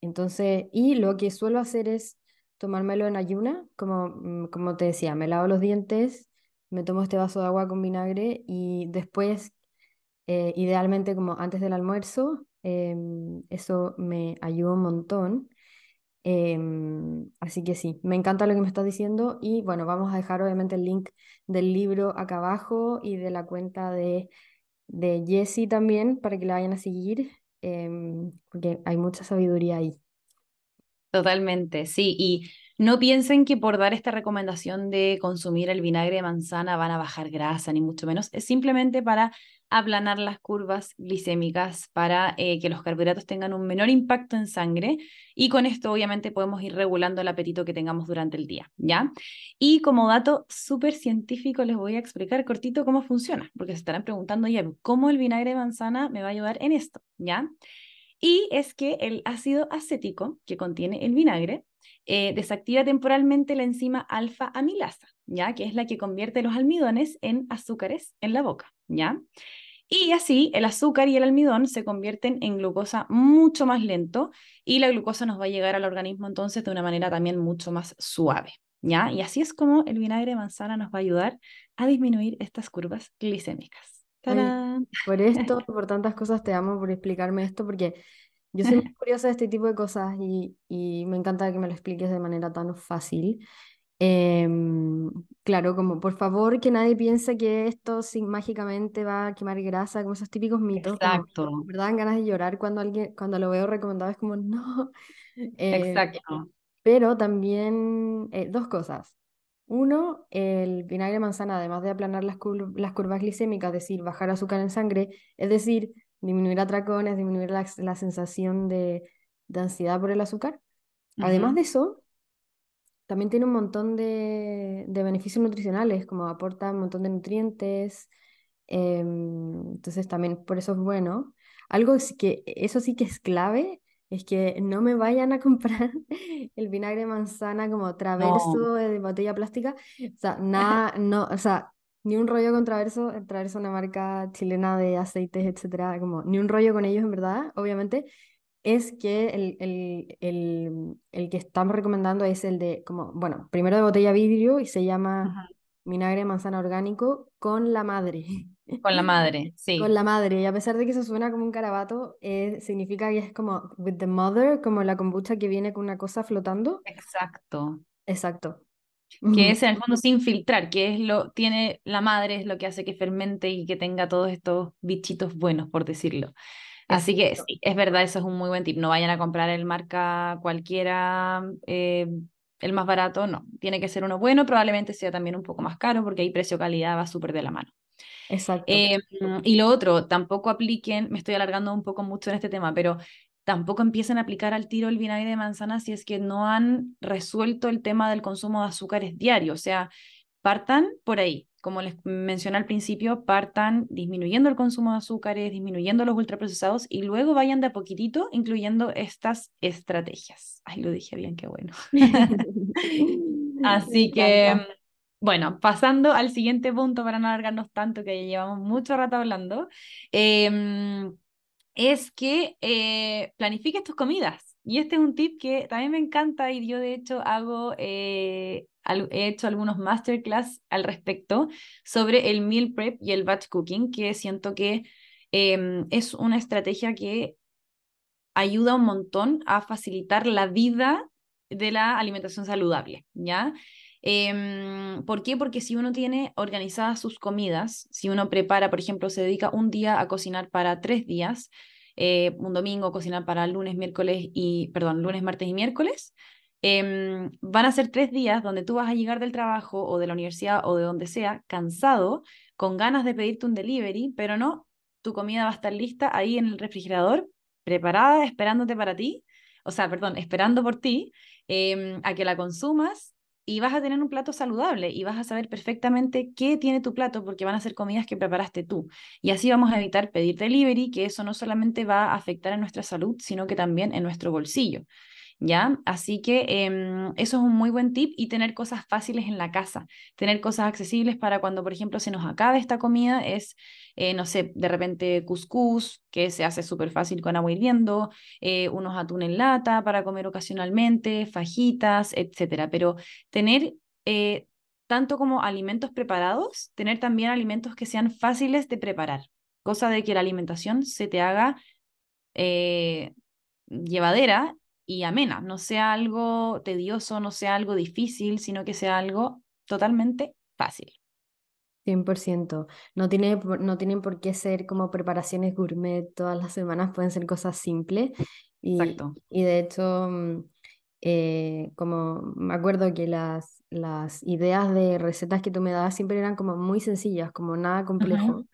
A: entonces, y lo que suelo hacer es tomármelo en ayuna, como, mm, como te decía, me lavo los dientes, me tomo este vaso de agua con vinagre y después, eh, idealmente como antes del almuerzo, em, eso me ayuda un montón. Em, así que sí, me encanta lo que me estás diciendo y bueno, vamos a dejar obviamente el link del libro acá abajo y de la cuenta de, de Jessie también para que la vayan a seguir, em, porque hay mucha sabiduría ahí.
B: Totalmente, sí. Y no piensen que por dar esta recomendación de consumir el vinagre de manzana van a bajar grasa, ni mucho menos. Es simplemente para aplanar las curvas glicémicas, para eh, que los carbohidratos tengan un menor impacto en sangre. Y con esto, obviamente, podemos ir regulando el apetito que tengamos durante el día, ¿ya? Y como dato súper científico, les voy a explicar cortito cómo funciona, porque se estarán preguntando, ya, ¿cómo el vinagre de manzana me va a ayudar en esto? ¿Ya? Y es que el ácido acético que contiene el vinagre eh, desactiva temporalmente la enzima alfa amilasa, ¿ya? Que es la que convierte los almidones en azúcares en la boca, ¿ya? Y así el azúcar y el almidón se convierten en glucosa mucho más lento y la glucosa nos va a llegar al organismo entonces de una manera también mucho más suave, ¿ya? Y así es como el vinagre de manzana nos va a ayudar a disminuir estas curvas glicémicas.
A: Por esto, por tantas cosas, te amo por explicarme esto, porque yo soy muy curiosa de este tipo de cosas y, y me encanta que me lo expliques de manera tan fácil. Em, claro, como por favor que nadie piense que esto sin, mágicamente va a quemar grasa, como esos típicos mitos, como
B: Exacto,
A: me dan ganas de llorar cuando alguien, cuando lo veo recomendado, es como no. Eh,
B: exacto.
A: pero también eh, dos cosas. Uno, el vinagre de manzana, además de aplanar las, cur- las curvas glicémicas, es decir, bajar azúcar en sangre, es decir, disminuir atracones, disminuir la, la sensación de, de ansiedad por el azúcar. Además de eso, también tiene un montón de, de beneficios nutricionales, como aporta un montón de nutrientes, em, entonces también por eso es bueno. Algo que eso sí que es clave, es que no me vayan a comprar el vinagre de manzana como
B: No,
A: traverso de botella plástica, o sea, nada, no, o sea, ni un rollo con Traverso, el Traverso es una marca chilena de aceites, etcétera, como ni un rollo con ellos en verdad, obviamente, es que el, el, el, el que estamos recomendando es el de, como, bueno, primero de botella vidrio y se llama vinagre de manzana orgánico con la madre.
B: Con la madre,
A: Con
B: sí,
A: la madre, y a pesar de que eso suena como un carabato, eh, significa que es como with the mother, como la kombucha que viene con una cosa flotando.
B: exacto.
A: Exacto.
B: Que es en el fondo sin filtrar, que es lo, tiene la madre, es lo que hace que fermente y que tenga todos estos bichitos buenos, por decirlo. Así que sí, es verdad, eso es un muy buen tip. No vayan a comprar el marca cualquiera, eh, el más barato, no. Tiene que ser uno bueno, probablemente sea también un poco más caro, porque ahí precio-calidad va súper de la mano.
A: Exacto.
B: Eh, y lo otro, tampoco apliquen, me estoy alargando un poco mucho en este tema, pero tampoco empiecen a aplicar al tiro el vinagre de manzana si es que no han resuelto el tema del consumo de azúcares diario. O sea, partan por ahí. Como les mencioné al principio, partan disminuyendo el consumo de azúcares, disminuyendo los ultraprocesados y luego vayan de a poquitito incluyendo estas estrategias. Ay, lo dije bien, qué bueno. Así que. Bueno, pasando al siguiente punto para no alargarnos tanto, que ya llevamos mucho rato hablando, em, es que eh, planifiques tus comidas. Y este es un tip que también me encanta y yo de hecho hago, eh, he hecho algunos masterclass al respecto sobre el meal prep y el batch cooking, que siento que em, es una estrategia que ayuda un montón a facilitar la vida de la alimentación saludable, ¿ya? Em, ¿por qué? Porque si uno tiene organizadas sus comidas, si uno prepara, por ejemplo, se dedica un día a cocinar para tres días, eh, un domingo cocinar para lunes, miércoles y, perdón, lunes, martes y miércoles, Em, van a ser tres días donde tú vas a llegar del trabajo o de la universidad o de donde sea, cansado, con ganas de pedirte un delivery, pero no, tu comida va a estar lista ahí en el refrigerador, preparada, esperándote para ti, o sea, perdón, esperando por ti, em, a que la consumas y vas a tener un plato saludable y vas a saber perfectamente qué tiene tu plato porque van a ser comidas que preparaste tú. Y así vamos a evitar pedir delivery, que eso no solamente va a afectar a nuestra salud, sino que también en nuestro bolsillo. ¿Ya? Así que em, eso es un muy buen tip y tener cosas fáciles en la casa, tener cosas accesibles para cuando, por ejemplo, se nos acabe esta comida, es, eh, no sé, de repente cuscús, que se hace súper fácil con agua hirviendo, eh, unos atún en lata para comer ocasionalmente, fajitas, etcétera. Pero tener... Eh, tanto como alimentos preparados, tener también alimentos que sean fáciles de preparar, cosa de que la alimentación se te haga llevadera y amena, no sea algo tedioso, no sea algo difícil, sino que sea algo totalmente fácil.
A: 100%. No, tiene, no tienen por qué ser como preparaciones gourmet todas las semanas, pueden ser cosas simples. Y, Exacto. y de hecho, mm, eh, como me acuerdo que las, las ideas de recetas que tú me dabas siempre eran como muy sencillas, como nada complejo.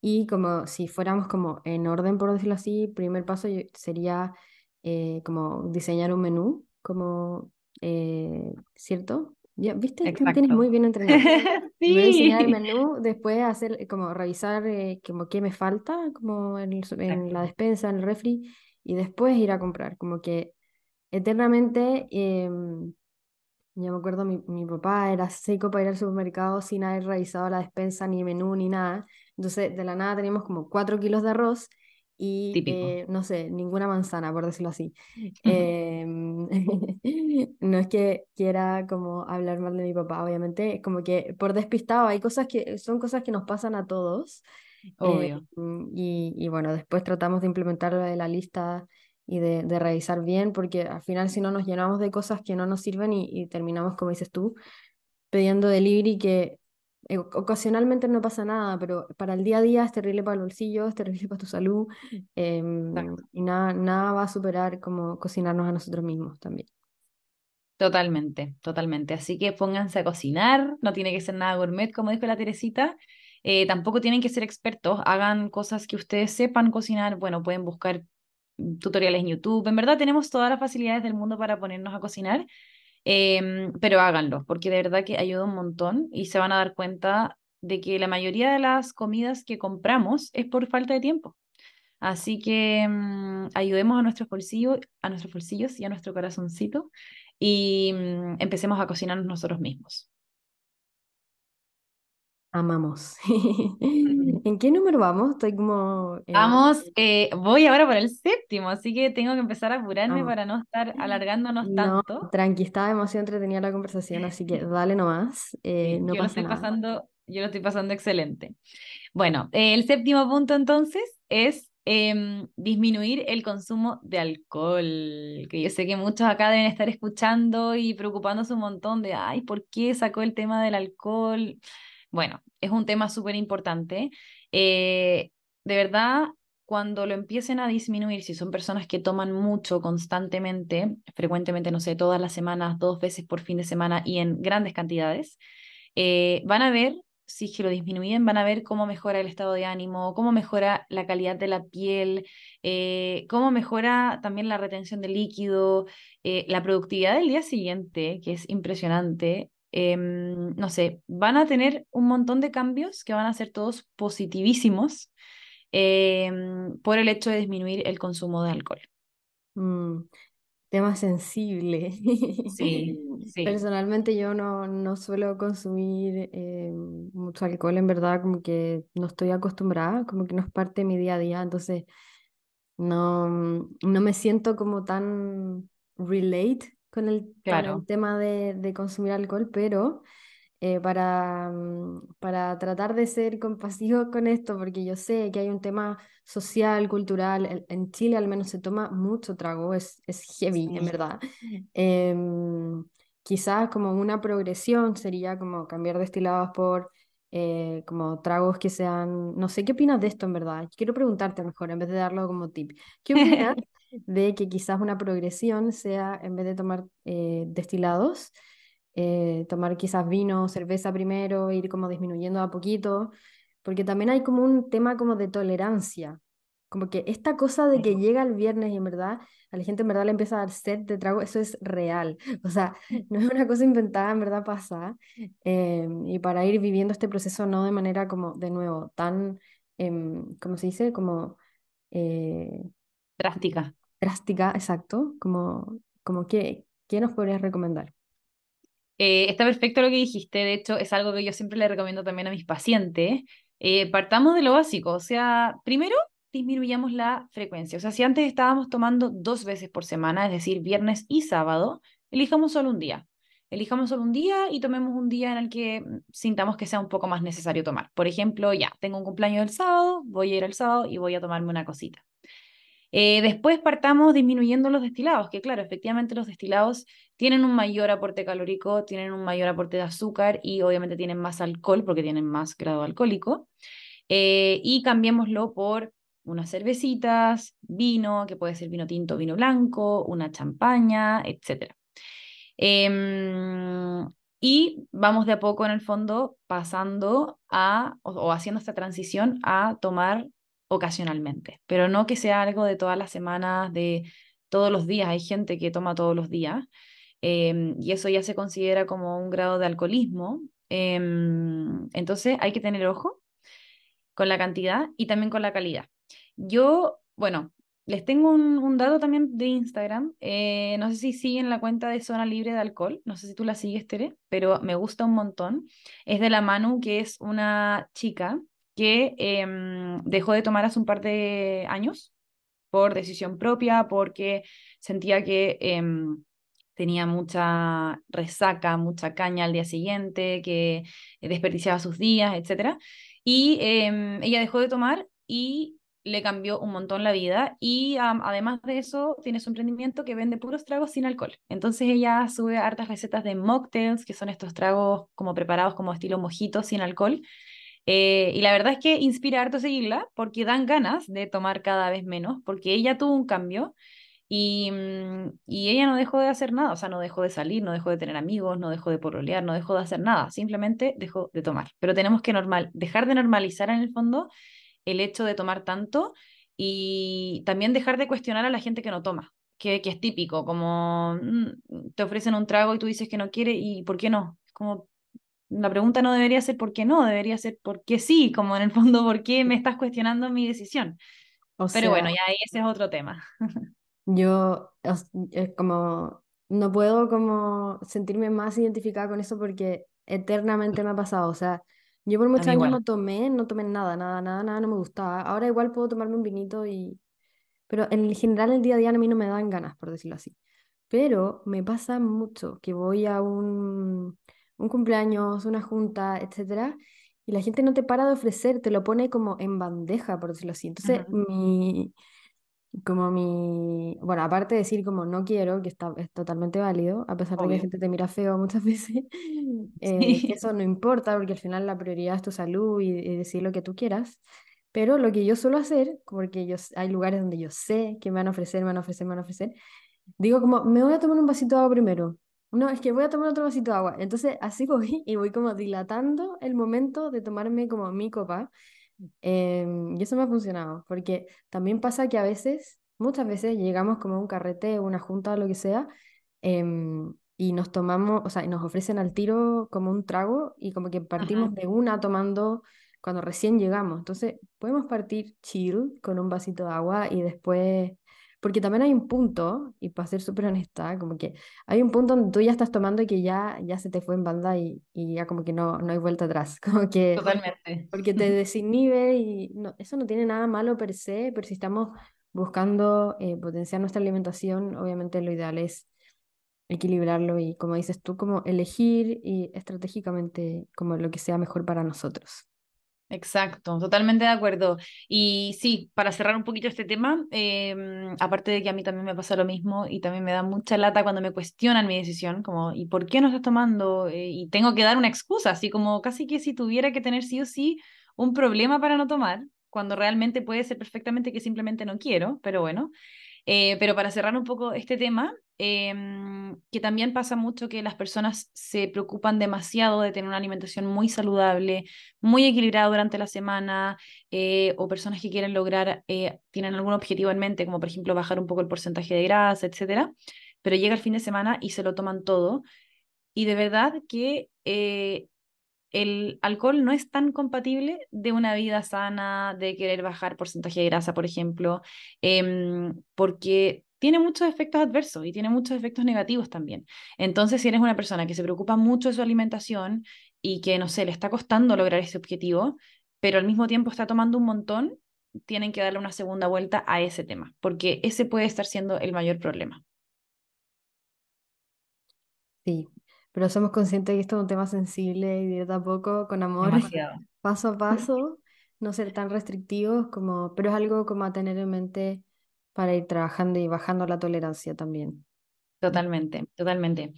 A: Y como si fuéramos como en orden, por decirlo así, primer paso sería eh, como diseñar un menú, como, eh, ¿cierto? Ya, ¿viste? Tú tienes muy bien entrenado. sí. Voy a diseñar el menú, después hacer, como revisar eh, como qué me falta, como en, en, la despensa, en el refri, y después ir a comprar, como que eternamente... Yo me acuerdo, mi, mi papá era seco para ir al supermercado sin haber revisado la despensa, ni menú, ni nada. Entonces, de la nada teníamos como cuatro kilos de arroz y, eh, no sé, ninguna manzana, por decirlo así. Em, no es que quiera como hablar mal de mi papá, obviamente, como que por despistado, hay cosas que son cosas que nos pasan a todos.
B: Obvio.
A: Em, y, y, bueno, después tratamos de implementarlo de la lista y de, de, revisar bien, porque al final si no nos llenamos de cosas que no nos sirven y, y terminamos, como dices tú, pidiendo delivery que eh, ocasionalmente no pasa nada, pero para el día a día es terrible para el bolsillo, es terrible para tu salud em, y nada, nada va a superar como cocinarnos a nosotros mismos también.
B: Totalmente, totalmente. Así que pónganse a cocinar, no tiene que ser nada gourmet, como dijo la Teresita. Eh, tampoco tienen que ser expertos, hagan cosas que ustedes sepan cocinar. Bueno, pueden buscar tutoriales en YouTube. En verdad tenemos todas las facilidades del mundo para ponernos a cocinar Em, pero háganlo, porque de verdad que ayuda un montón y se van a dar cuenta de que la mayoría de las comidas que compramos es por falta de tiempo. Así que mm, ayudemos a nuestros bolsillos, a nuestros bolsillos y a nuestro corazoncito y mm, empecemos a cocinarnos nosotros mismos.
A: Amamos. ¿En qué número vamos? Estoy como...
B: Vamos, eh, voy ahora por el séptimo, así que tengo que empezar a apurarme para no estar alargándonos tanto.
A: tranqui, estaba demasiado entretenida la conversación, así que dale nomás. Eh, no
B: yo
A: lo
B: estoy pasando, yo lo estoy pasando excelente. Bueno, el séptimo punto entonces es em, disminuir el consumo de alcohol, que yo sé que muchos acá deben estar escuchando y preocupándose un montón de, ay, ¿por qué sacó el tema del alcohol? Bueno, es un tema súper importante. Eh, de verdad, cuando lo empiecen a disminuir, si son personas que toman mucho constantemente, frecuentemente, no sé, todas las semanas, dos veces por fin de semana y en grandes cantidades, eh, van a ver, si lo disminuyen, van a ver cómo mejora el estado de ánimo, cómo mejora la calidad de la piel, eh, cómo mejora también la retención de líquido, la productividad del día siguiente, que es impresionante. Em, no sé, van a tener un montón de cambios que van a ser todos positivísimos em, por el hecho de disminuir el consumo de alcohol.
A: Mm, tema sensible.
B: Sí, sí.
A: Personalmente yo no, no suelo consumir em, mucho alcohol, en verdad, como que no estoy acostumbrada, como que no es parte de mi día a día, entonces no, no me siento como tan relate con el, claro. tema de, de, consumir alcohol, pero eh, para, mm, para tratar de ser compasivo con esto, porque yo sé que hay un tema social, cultural, en Chile al menos se toma mucho trago, es, es heavy, en verdad. Em, quizás como una progresión sería como cambiar destilados por... Eh, como tragos que sean, no sé qué opinas de esto en verdad. Quiero preguntarte mejor en vez de darlo como tip. ¿Qué opinas de que quizás una progresión sea, en vez de tomar eh, destilados, eh, tomar quizás vino, cerveza primero, ir como disminuyendo a poquito, porque también hay como un tema como de tolerancia, como que esta cosa de que llega el viernes y en verdad a la gente en verdad le empieza a dar sed de trago, eso es real. O sea, no es una cosa inventada, en verdad pasa. Em, y para ir viviendo este proceso no de manera como, de nuevo, tan, em, ¿cómo se dice? Como... Eh,
B: drástica.
A: Drástica, exacto. Como, como ¿qué, ¿qué nos podrías recomendar?
B: Eh, está perfecto lo que dijiste, de hecho es algo que yo siempre le recomiendo también a mis pacientes. Eh, partamos de lo básico, o sea, primero disminuyamos la frecuencia. O sea, si antes estábamos tomando dos veces por semana, es decir, viernes y sábado, elijamos solo un día. Elijamos solo un día y tomemos un día en el que sintamos que sea un poco más necesario tomar. Por ejemplo, ya, tengo un cumpleaños el sábado, voy a ir el sábado y voy a tomarme una cosita. Eh, después partamos disminuyendo los destilados, que claro, efectivamente los destilados tienen un mayor aporte calórico, tienen un mayor aporte de azúcar y obviamente tienen más alcohol porque tienen más grado alcohólico. Eh, y cambiémoslo por unas cervecitas, vino, que puede ser vino tinto, vino blanco, una champaña, etc. Em, y vamos de a poco en el fondo pasando a, o, haciendo esta transición a tomar ocasionalmente, pero no que sea algo de todas las semanas, de todos los días. Hay gente que toma todos los días em, y eso ya se considera como un grado de alcoholismo. Em, entonces hay que tener ojo con la cantidad y también con la calidad. Yo, bueno, les tengo un, dato también de Instagram. Eh, no sé si siguen la cuenta de Zona Libre de Alcohol. No sé si tú la sigues, Tere, pero me gusta un montón. Es de la Manu, que es una chica que em, dejó de tomar hace un par de años por decisión propia, porque sentía que em, tenía mucha resaca, mucha caña al día siguiente, que desperdiciaba sus días, etc. Y em, ella dejó de tomar y le cambió un montón la vida y además de eso tiene su emprendimiento que vende puros tragos sin alcohol. Entonces ella sube hartas recetas de mocktails, que son estos tragos como preparados como estilo mojito sin alcohol. Eh, y la verdad es que inspira harto seguirla porque dan ganas de tomar cada vez menos, porque ella tuvo un cambio y, mm, y ella no dejó de hacer nada, o sea, no dejó de salir, no dejó de tener amigos, no dejó de porolear, no dejó de hacer nada, simplemente dejó de tomar. Pero tenemos que normal, dejar de normalizar en el fondo el hecho de tomar tanto y también dejar de cuestionar a la gente que no toma, que, que es típico, como mm, te ofrecen un trago y tú dices que no quiere y ¿por qué no? como la pregunta no debería ser ¿por qué no? Debería ser ¿por qué sí? Como en el fondo, ¿por qué me estás cuestionando mi decisión? Pero bueno, ya ese es otro tema.
A: yo es como no puedo como sentirme más identificada con eso porque eternamente me ha pasado, o sea, yo por muchos años no tomé, no tomé nada, nada, nada, nada, no me gustaba. Ahora igual puedo tomarme un vinito y... Pero en general el día a día a mí no me dan ganas, por decirlo así. Pero me pasa mucho que voy a un, un cumpleaños, una junta, etcétera, y la gente no te para de ofrecer, te lo pone como en bandeja, por decirlo así. Entonces, mi, como mi, bueno, aparte de decir como no quiero, que está, es totalmente válido, a pesar de que la gente te mira feo muchas veces, eh, eso no importa porque al final la prioridad es tu salud y, decir lo que tú quieras. Pero lo que yo suelo hacer, porque yo, hay lugares donde yo sé que me van a ofrecer, me van a ofrecer, me van a ofrecer, digo como, me voy a tomar un vasito de agua primero. No, es que voy a tomar otro vasito de agua. Entonces así voy y voy como dilatando el momento de tomarme como mi copa Em, y eso me ha funcionado, porque también pasa que a veces, muchas veces llegamos como a un carrete, una junta, lo que sea, em, y nos tomamos, o sea, nos ofrecen al tiro como un trago y como que partimos de una tomando cuando recién llegamos. Entonces, podemos partir chill con un vasito de agua y después porque también hay un punto, y para ser súper honesta, como que hay un punto donde tú ya estás tomando y que ya, ya se te fue en banda y, y ya como que no, no hay vuelta atrás. Como que,
B: Totalmente.
A: Porque te desinhibe y no, eso no tiene nada malo per se, pero si estamos buscando eh, potenciar nuestra alimentación, obviamente lo ideal es equilibrarlo y como dices tú, como elegir y estratégicamente como lo que sea mejor para nosotros.
B: Exacto, totalmente de acuerdo. Y sí, para cerrar un poquito este tema, em, aparte de que a mí también me pasa lo mismo y también me da mucha lata cuando me cuestionan mi decisión, como, ¿y por qué no estás tomando? Eh, y tengo que dar una excusa, así como casi que si tuviera que tener sí o sí un problema para no tomar, cuando realmente puede ser perfectamente que simplemente no quiero, pero bueno. Eh, pero para cerrar un poco este tema, em, que también pasa mucho que las personas se preocupan demasiado de tener una alimentación muy saludable, muy equilibrada durante la semana, eh, o personas que quieren lograr, eh, tienen algún objetivo en mente, como por ejemplo bajar un poco el porcentaje de grasa, etcétera, pero llega el fin de semana y se lo toman todo. Y de verdad que el alcohol no es tan compatible de una vida sana, de querer bajar porcentaje de grasa, por ejemplo, em, porque tiene muchos efectos adversos y tiene muchos efectos negativos también. Entonces, si eres una persona que se preocupa mucho de su alimentación y que, no sé, le está costando lograr ese objetivo, pero al mismo tiempo está tomando un montón, tienen que darle una segunda vuelta a ese tema, porque ese puede estar siendo el mayor problema.
A: Sí, pero somos conscientes de que esto es un tema sensible y de a poco, con amor, paso a paso, no ser tan restrictivos, como, pero es algo como a tener en mente para ir trabajando y bajando la tolerancia también.
B: Totalmente, totalmente.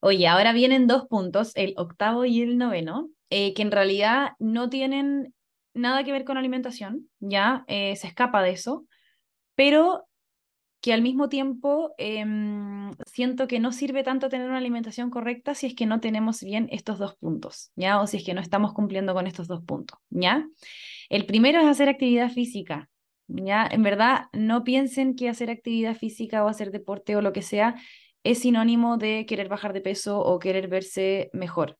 B: Oye, ahora vienen dos puntos, el octavo y el noveno, eh, que en realidad no tienen nada que ver con alimentación, ya eh, se escapa de eso, pero que al mismo tiempo em, siento que no sirve tanto tener una alimentación correcta si es que no tenemos bien estos dos puntos, ¿ya? O si es que no estamos cumpliendo con estos dos puntos, ¿ya? El primero es hacer actividad física, ¿ya? En verdad, no piensen que hacer actividad física o hacer deporte o lo que sea es sinónimo de querer bajar de peso o querer verse mejor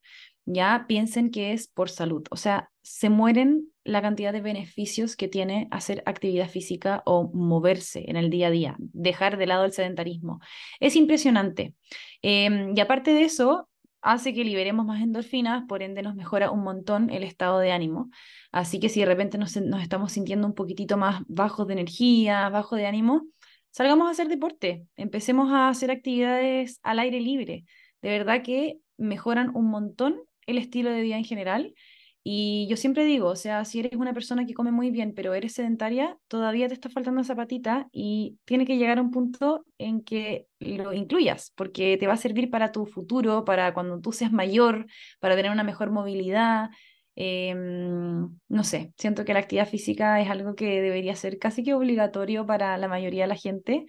B: ya piensen que es por salud. O sea, se mueren la cantidad de beneficios que tiene hacer actividad física o moverse en el día a día, dejar de lado el sedentarismo. Es impresionante. Em, y aparte de eso, hace que liberemos más endorfinas, por ende nos mejora un montón el estado de ánimo. Así que si de repente nos, estamos sintiendo un poquitito más bajos de energía, bajo de ánimo, salgamos a hacer deporte, empecemos a hacer actividades al aire libre. De verdad que mejoran un montón el estilo de vida en general. Y yo siempre digo, o sea, si eres una persona que come muy bien, pero eres sedentaria, todavía te está faltando esa patita y tiene que llegar a un punto en que lo incluyas, porque te va a servir para tu futuro, para cuando tú seas mayor, para tener una mejor movilidad. Em, no sé, siento que la actividad física es algo que debería ser casi que obligatorio para la mayoría de la gente.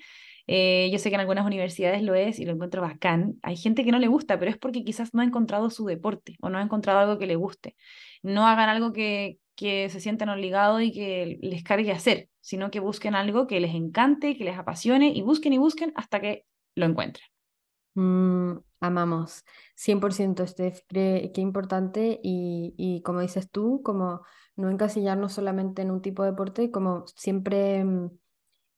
B: Eh, yo sé que en algunas universidades lo es y lo encuentro bacán. Hay gente que no le gusta, pero es porque quizás no ha encontrado su deporte o no ha encontrado algo que le guste. No hagan algo que, que se sientan obligados y que les cargue hacer, sino que busquen algo que les encante, que les apasione y busquen y busquen hasta que lo encuentren.
A: Mm, amamos 100% Steph, qué, qué importante y, y, como dices tú, como no encasillarnos solamente en un tipo de deporte, como siempre mm,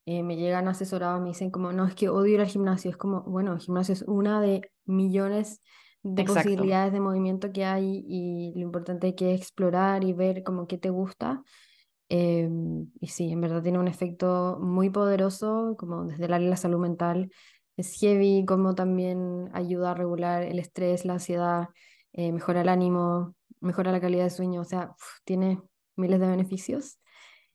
A: eh, me llegan asesorados, me dicen como, no, es que odio ir al gimnasio, es como, bueno, el gimnasio es una de millones de posibilidades de movimiento que hay y lo importante es que explorar y ver como qué te gusta. Em, y sí, en verdad tiene un efecto muy poderoso, como desde el área de la salud mental, es heavy, como también ayuda a regular el estrés, la ansiedad, eh, mejora el ánimo, mejora la calidad de sueño, o sea, tiene miles de beneficios.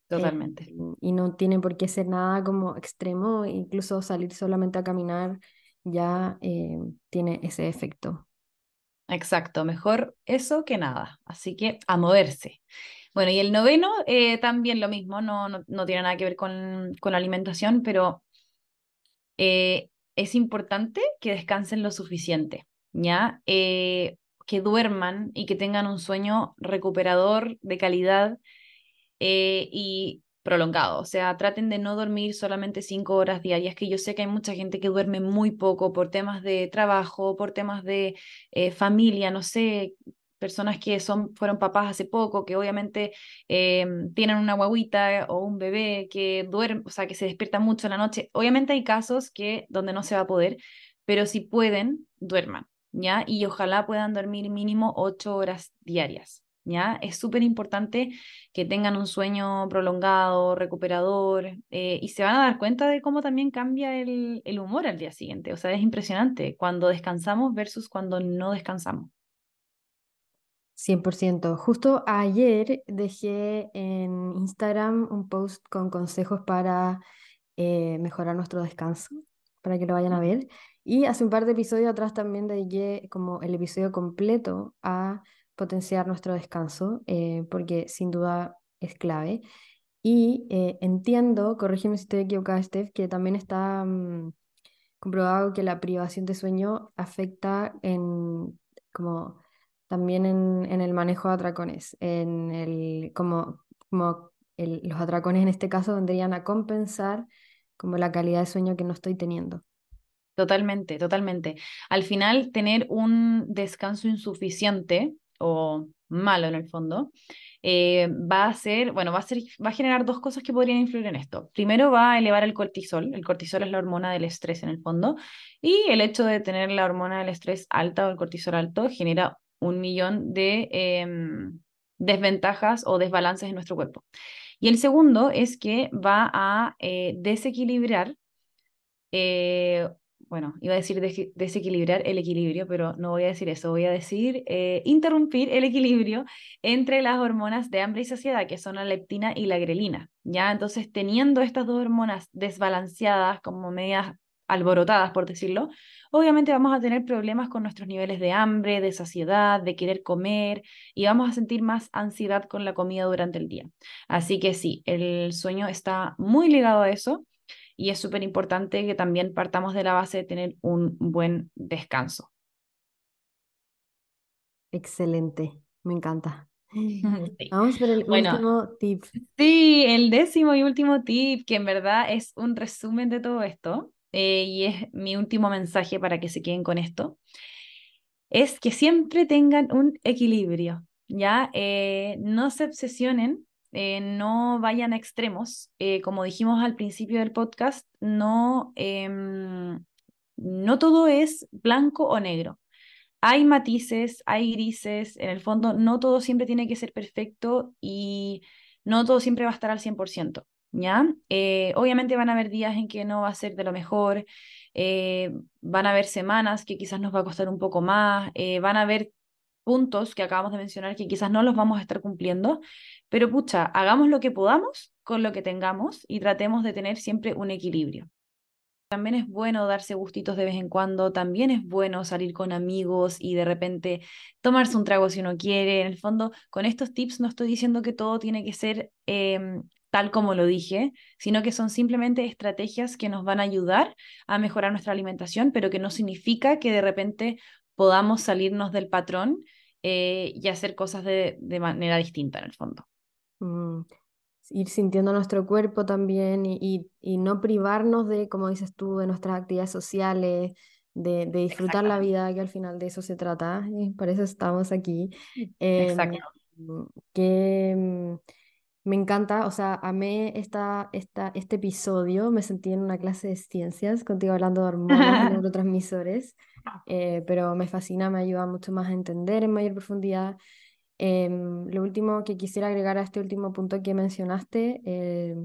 B: Totalmente.
A: Eh, y no tiene por qué ser nada como extremo, incluso salir solamente a caminar ya eh, tiene ese efecto.
B: Exacto, mejor eso que nada. Así que a moverse. Bueno, y el noveno eh, también lo mismo, no, no, tiene nada que ver con, con la alimentación, pero es importante que descansen lo suficiente, ¿ya? que duerman y que tengan un sueño recuperador de calidad eh, y prolongado. O sea, traten de no dormir solamente cinco horas diarias, que yo sé que hay mucha gente que duerme muy poco por temas de trabajo, por temas de eh, familia, no sé, personas que son, fueron papás hace poco, que obviamente em, tienen una guaguita o un bebé que duerme, o sea, que se despierta mucho en la noche. Obviamente hay casos que donde no se va a poder, pero si pueden, duerman, ¿ya? Y ojalá puedan dormir mínimo ocho horas diarias. ¿Ya? Es súper importante que tengan un sueño prolongado, recuperador, eh, y se van a dar cuenta de cómo también cambia el, el humor al día siguiente. O sea, es impresionante cuando descansamos versus cuando no descansamos.
A: 100%. Justo ayer dejé en Instagram un post con consejos para eh, mejorar nuestro descanso, para que lo vayan a ver. Y hace un par de episodios atrás también dediqué como el episodio completo a potenciar nuestro descanso, eh, porque sin duda es clave. Y eh, entiendo, corrígeme si estoy equivocada, Steph, que también está mm, comprobado que la privación de sueño afecta en, como, también en, en el manejo de atracones, en el, como, como los atracones en este caso vendrían a compensar como la calidad de sueño que no estoy teniendo.
B: Totalmente, totalmente. Al final, tener un descanso insuficiente o malo en el fondo, eh, va a ser, bueno, va a ser, va a generar dos cosas que podrían influir en esto. Primero va a elevar el cortisol. El cortisol es la hormona del estrés en el fondo. Y el hecho de tener la hormona del estrés alta o el cortisol alto genera un millón de em, desventajas o desbalances en nuestro cuerpo. Y el segundo es que va a eh, desequilibrar eh, bueno, iba a decir desequilibrar el equilibrio, pero no voy a decir eso, voy a decir eh, interrumpir el equilibrio entre las hormonas de hambre y saciedad, que son la leptina y la grelina, ¿ya? Entonces, teniendo estas dos hormonas desbalanceadas, como medias alborotadas, por decirlo, obviamente vamos a tener problemas con nuestros niveles de hambre, de saciedad, de querer comer, y vamos a sentir más ansiedad con la comida durante el día. Así que sí, el sueño está muy ligado a eso y es súper importante que también partamos de la base de tener un buen descanso.
A: Excelente, me encanta. Vamos por el último tip.
B: Sí, el décimo y último tip, que en verdad es un resumen de todo esto, eh, y es mi último mensaje para que se queden con esto, es que siempre tengan un equilibrio, ¿ya? Eh, no se obsesionen eh, no vayan a extremos. Eh, como dijimos al principio del podcast, no, em, no todo es blanco o negro. Hay matices, hay grises, en el fondo no todo siempre tiene que ser perfecto y no todo siempre va a estar al 100%. ¿Ya? Eh, obviamente van a haber días en que no va a ser de lo mejor, van a haber semanas que quizás nos va a costar un poco más, van a haber puntos que acabamos de mencionar que quizás no los vamos a estar cumpliendo, pero pucha, hagamos lo que podamos con lo que tengamos y tratemos de tener siempre un equilibrio. También es bueno darse gustitos de vez en cuando, también es bueno salir con amigos y de repente tomarse un trago si uno quiere. En el fondo, con estos tips no estoy diciendo que todo tiene que ser em, tal como lo dije, sino que son simplemente estrategias que nos van a ayudar a mejorar nuestra alimentación, pero que no significa que de repente podamos salirnos del patrón eh, y hacer cosas de, manera distinta en el fondo.
A: Mm, ir sintiendo nuestro cuerpo también y, no privarnos de, como dices tú, de nuestras actividades sociales, de, disfrutar la vida, que al final de eso se trata, y por eso estamos aquí.
B: Exacto.
A: Em, que me encanta, o sea, amé esta, esta, este episodio, me sentí en una clase de ciencias, contigo hablando de hormonas, neurotransmisores. Eh, pero me fascina, me ayuda mucho más a entender en mayor profundidad. Em, lo último que quisiera agregar a este último punto que mencionaste, eh,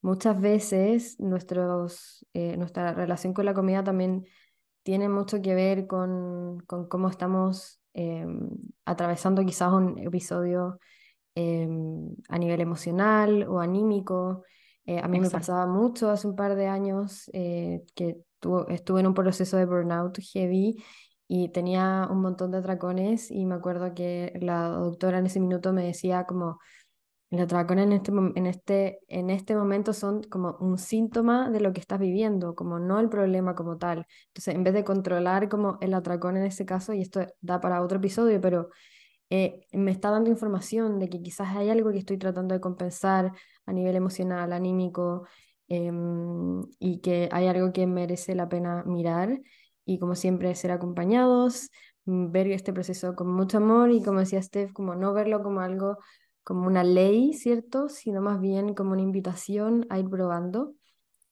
A: muchas veces nuestros, eh, nuestra relación con la comida también tiene mucho que ver con, con cómo estamos em, atravesando quizás un episodio em, a nivel emocional o anímico. a mí me pasaba mucho hace un par de años que estuve en un proceso de burnout heavy y tenía un montón de atracones y me acuerdo que la doctora en ese minuto me decía como los atracones en este, en este, en este momento son como un síntoma de lo que estás viviendo, como no el problema como tal. Entonces, en vez de controlar como el atracón en ese caso, y esto da para otro episodio, pero eh, me está dando información de que quizás hay algo que estoy tratando de compensar a nivel emocional, anímico, Em, y que hay algo que merece la pena mirar y como siempre ser acompañados, mm, ver este proceso con mucho amor y como decía Steph, como no verlo como algo, como una ley, ¿cierto? Sino más bien como una invitación a ir probando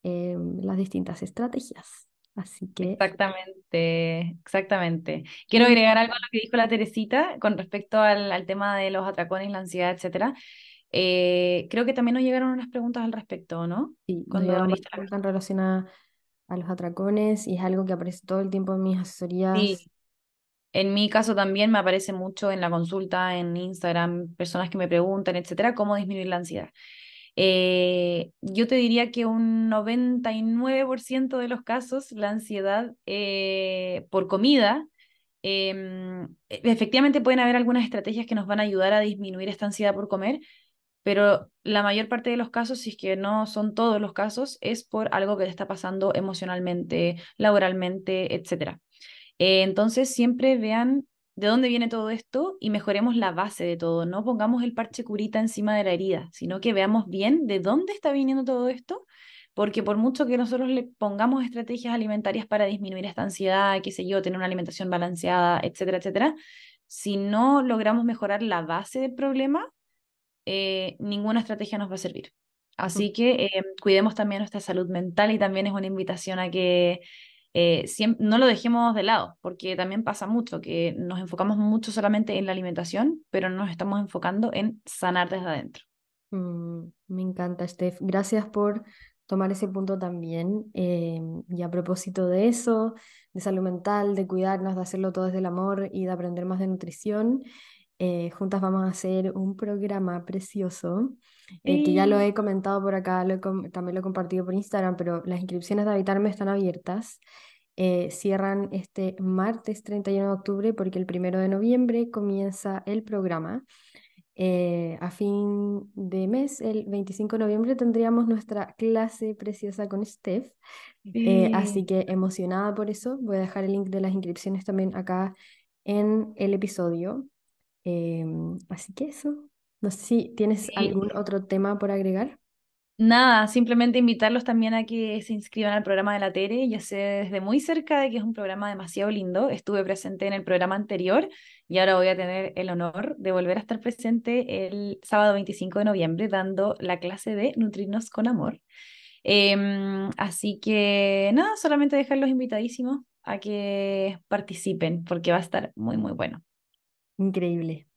A: em, las distintas estrategias. Así que...
B: Exactamente, exactamente. Quiero agregar algo a lo que dijo la Teresita con respecto al, al tema de los atracones, la ansiedad, etcétera. Eh, creo que también nos llegaron unas preguntas al respecto, ¿no?
A: Sí, Cuando nos preguntas en relación a, los atracones y es algo que aparece todo el tiempo en mis asesorías. Sí.
B: En mi caso también me aparece mucho en la consulta, en Instagram, personas que me preguntan, etcétera, cómo disminuir la ansiedad. Eh, yo te diría que un 99% de los casos la ansiedad eh, por comida, em, e, efectivamente pueden haber algunas estrategias que nos van a ayudar a disminuir esta ansiedad por comer, pero la mayor parte de los casos, si es que no son todos los casos, es por algo que te está pasando emocionalmente, laboralmente, etc. Eh, entonces, siempre vean de dónde viene todo esto y mejoremos la base de todo. No pongamos el parche curita encima de la herida, sino que veamos bien de dónde está viniendo todo esto, porque por mucho que nosotros le pongamos estrategias alimentarias para disminuir esta ansiedad, qué sé yo, tener una alimentación balanceada, etcétera, etcétera, si no logramos mejorar la base del problema, eh, ninguna estrategia nos va a servir. Así que eh, cuidemos también nuestra salud mental y también es una invitación a que eh, no lo dejemos de lado, porque también pasa mucho que nos enfocamos mucho solamente en la alimentación, pero no nos estamos enfocando en sanar desde adentro.
A: Mm, me encanta, Steph. Gracias por tomar ese punto también. y a propósito de eso, de salud mental, de cuidarnos, de hacerlo todo desde el amor y de aprender más de nutrición, eh, juntas vamos a hacer un programa precioso, eh, que ya lo he comentado por acá, lo también lo he compartido por Instagram, pero las inscripciones de Habitarme están abiertas. Eh, cierran este martes 31 de octubre porque el primero de noviembre comienza el programa. a fin de mes, el 25 de noviembre, tendríamos nuestra clase preciosa con Steph. así que emocionada por eso. Voy a dejar el link de las inscripciones también acá en el episodio. Em, así que eso. No sé si tienes algún otro tema por agregar.
B: Nada, simplemente invitarlos también a que se inscriban al programa de la Tere. Ya sé desde muy cerca de que es un programa demasiado lindo. Estuve presente en el programa anterior y ahora voy a tener el honor de volver a estar presente el sábado 25 de noviembre dando la clase de Nutrirnos con Amor. Em, así que nada, solamente dejarlos invitadísimos a que participen porque va a estar muy, muy bueno.
A: Increíble.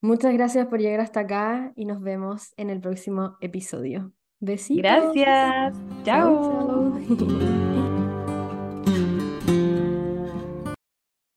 A: Muchas gracias por llegar hasta acá y nos vemos en el próximo episodio. Besitos.
B: Gracias. Chao. chao.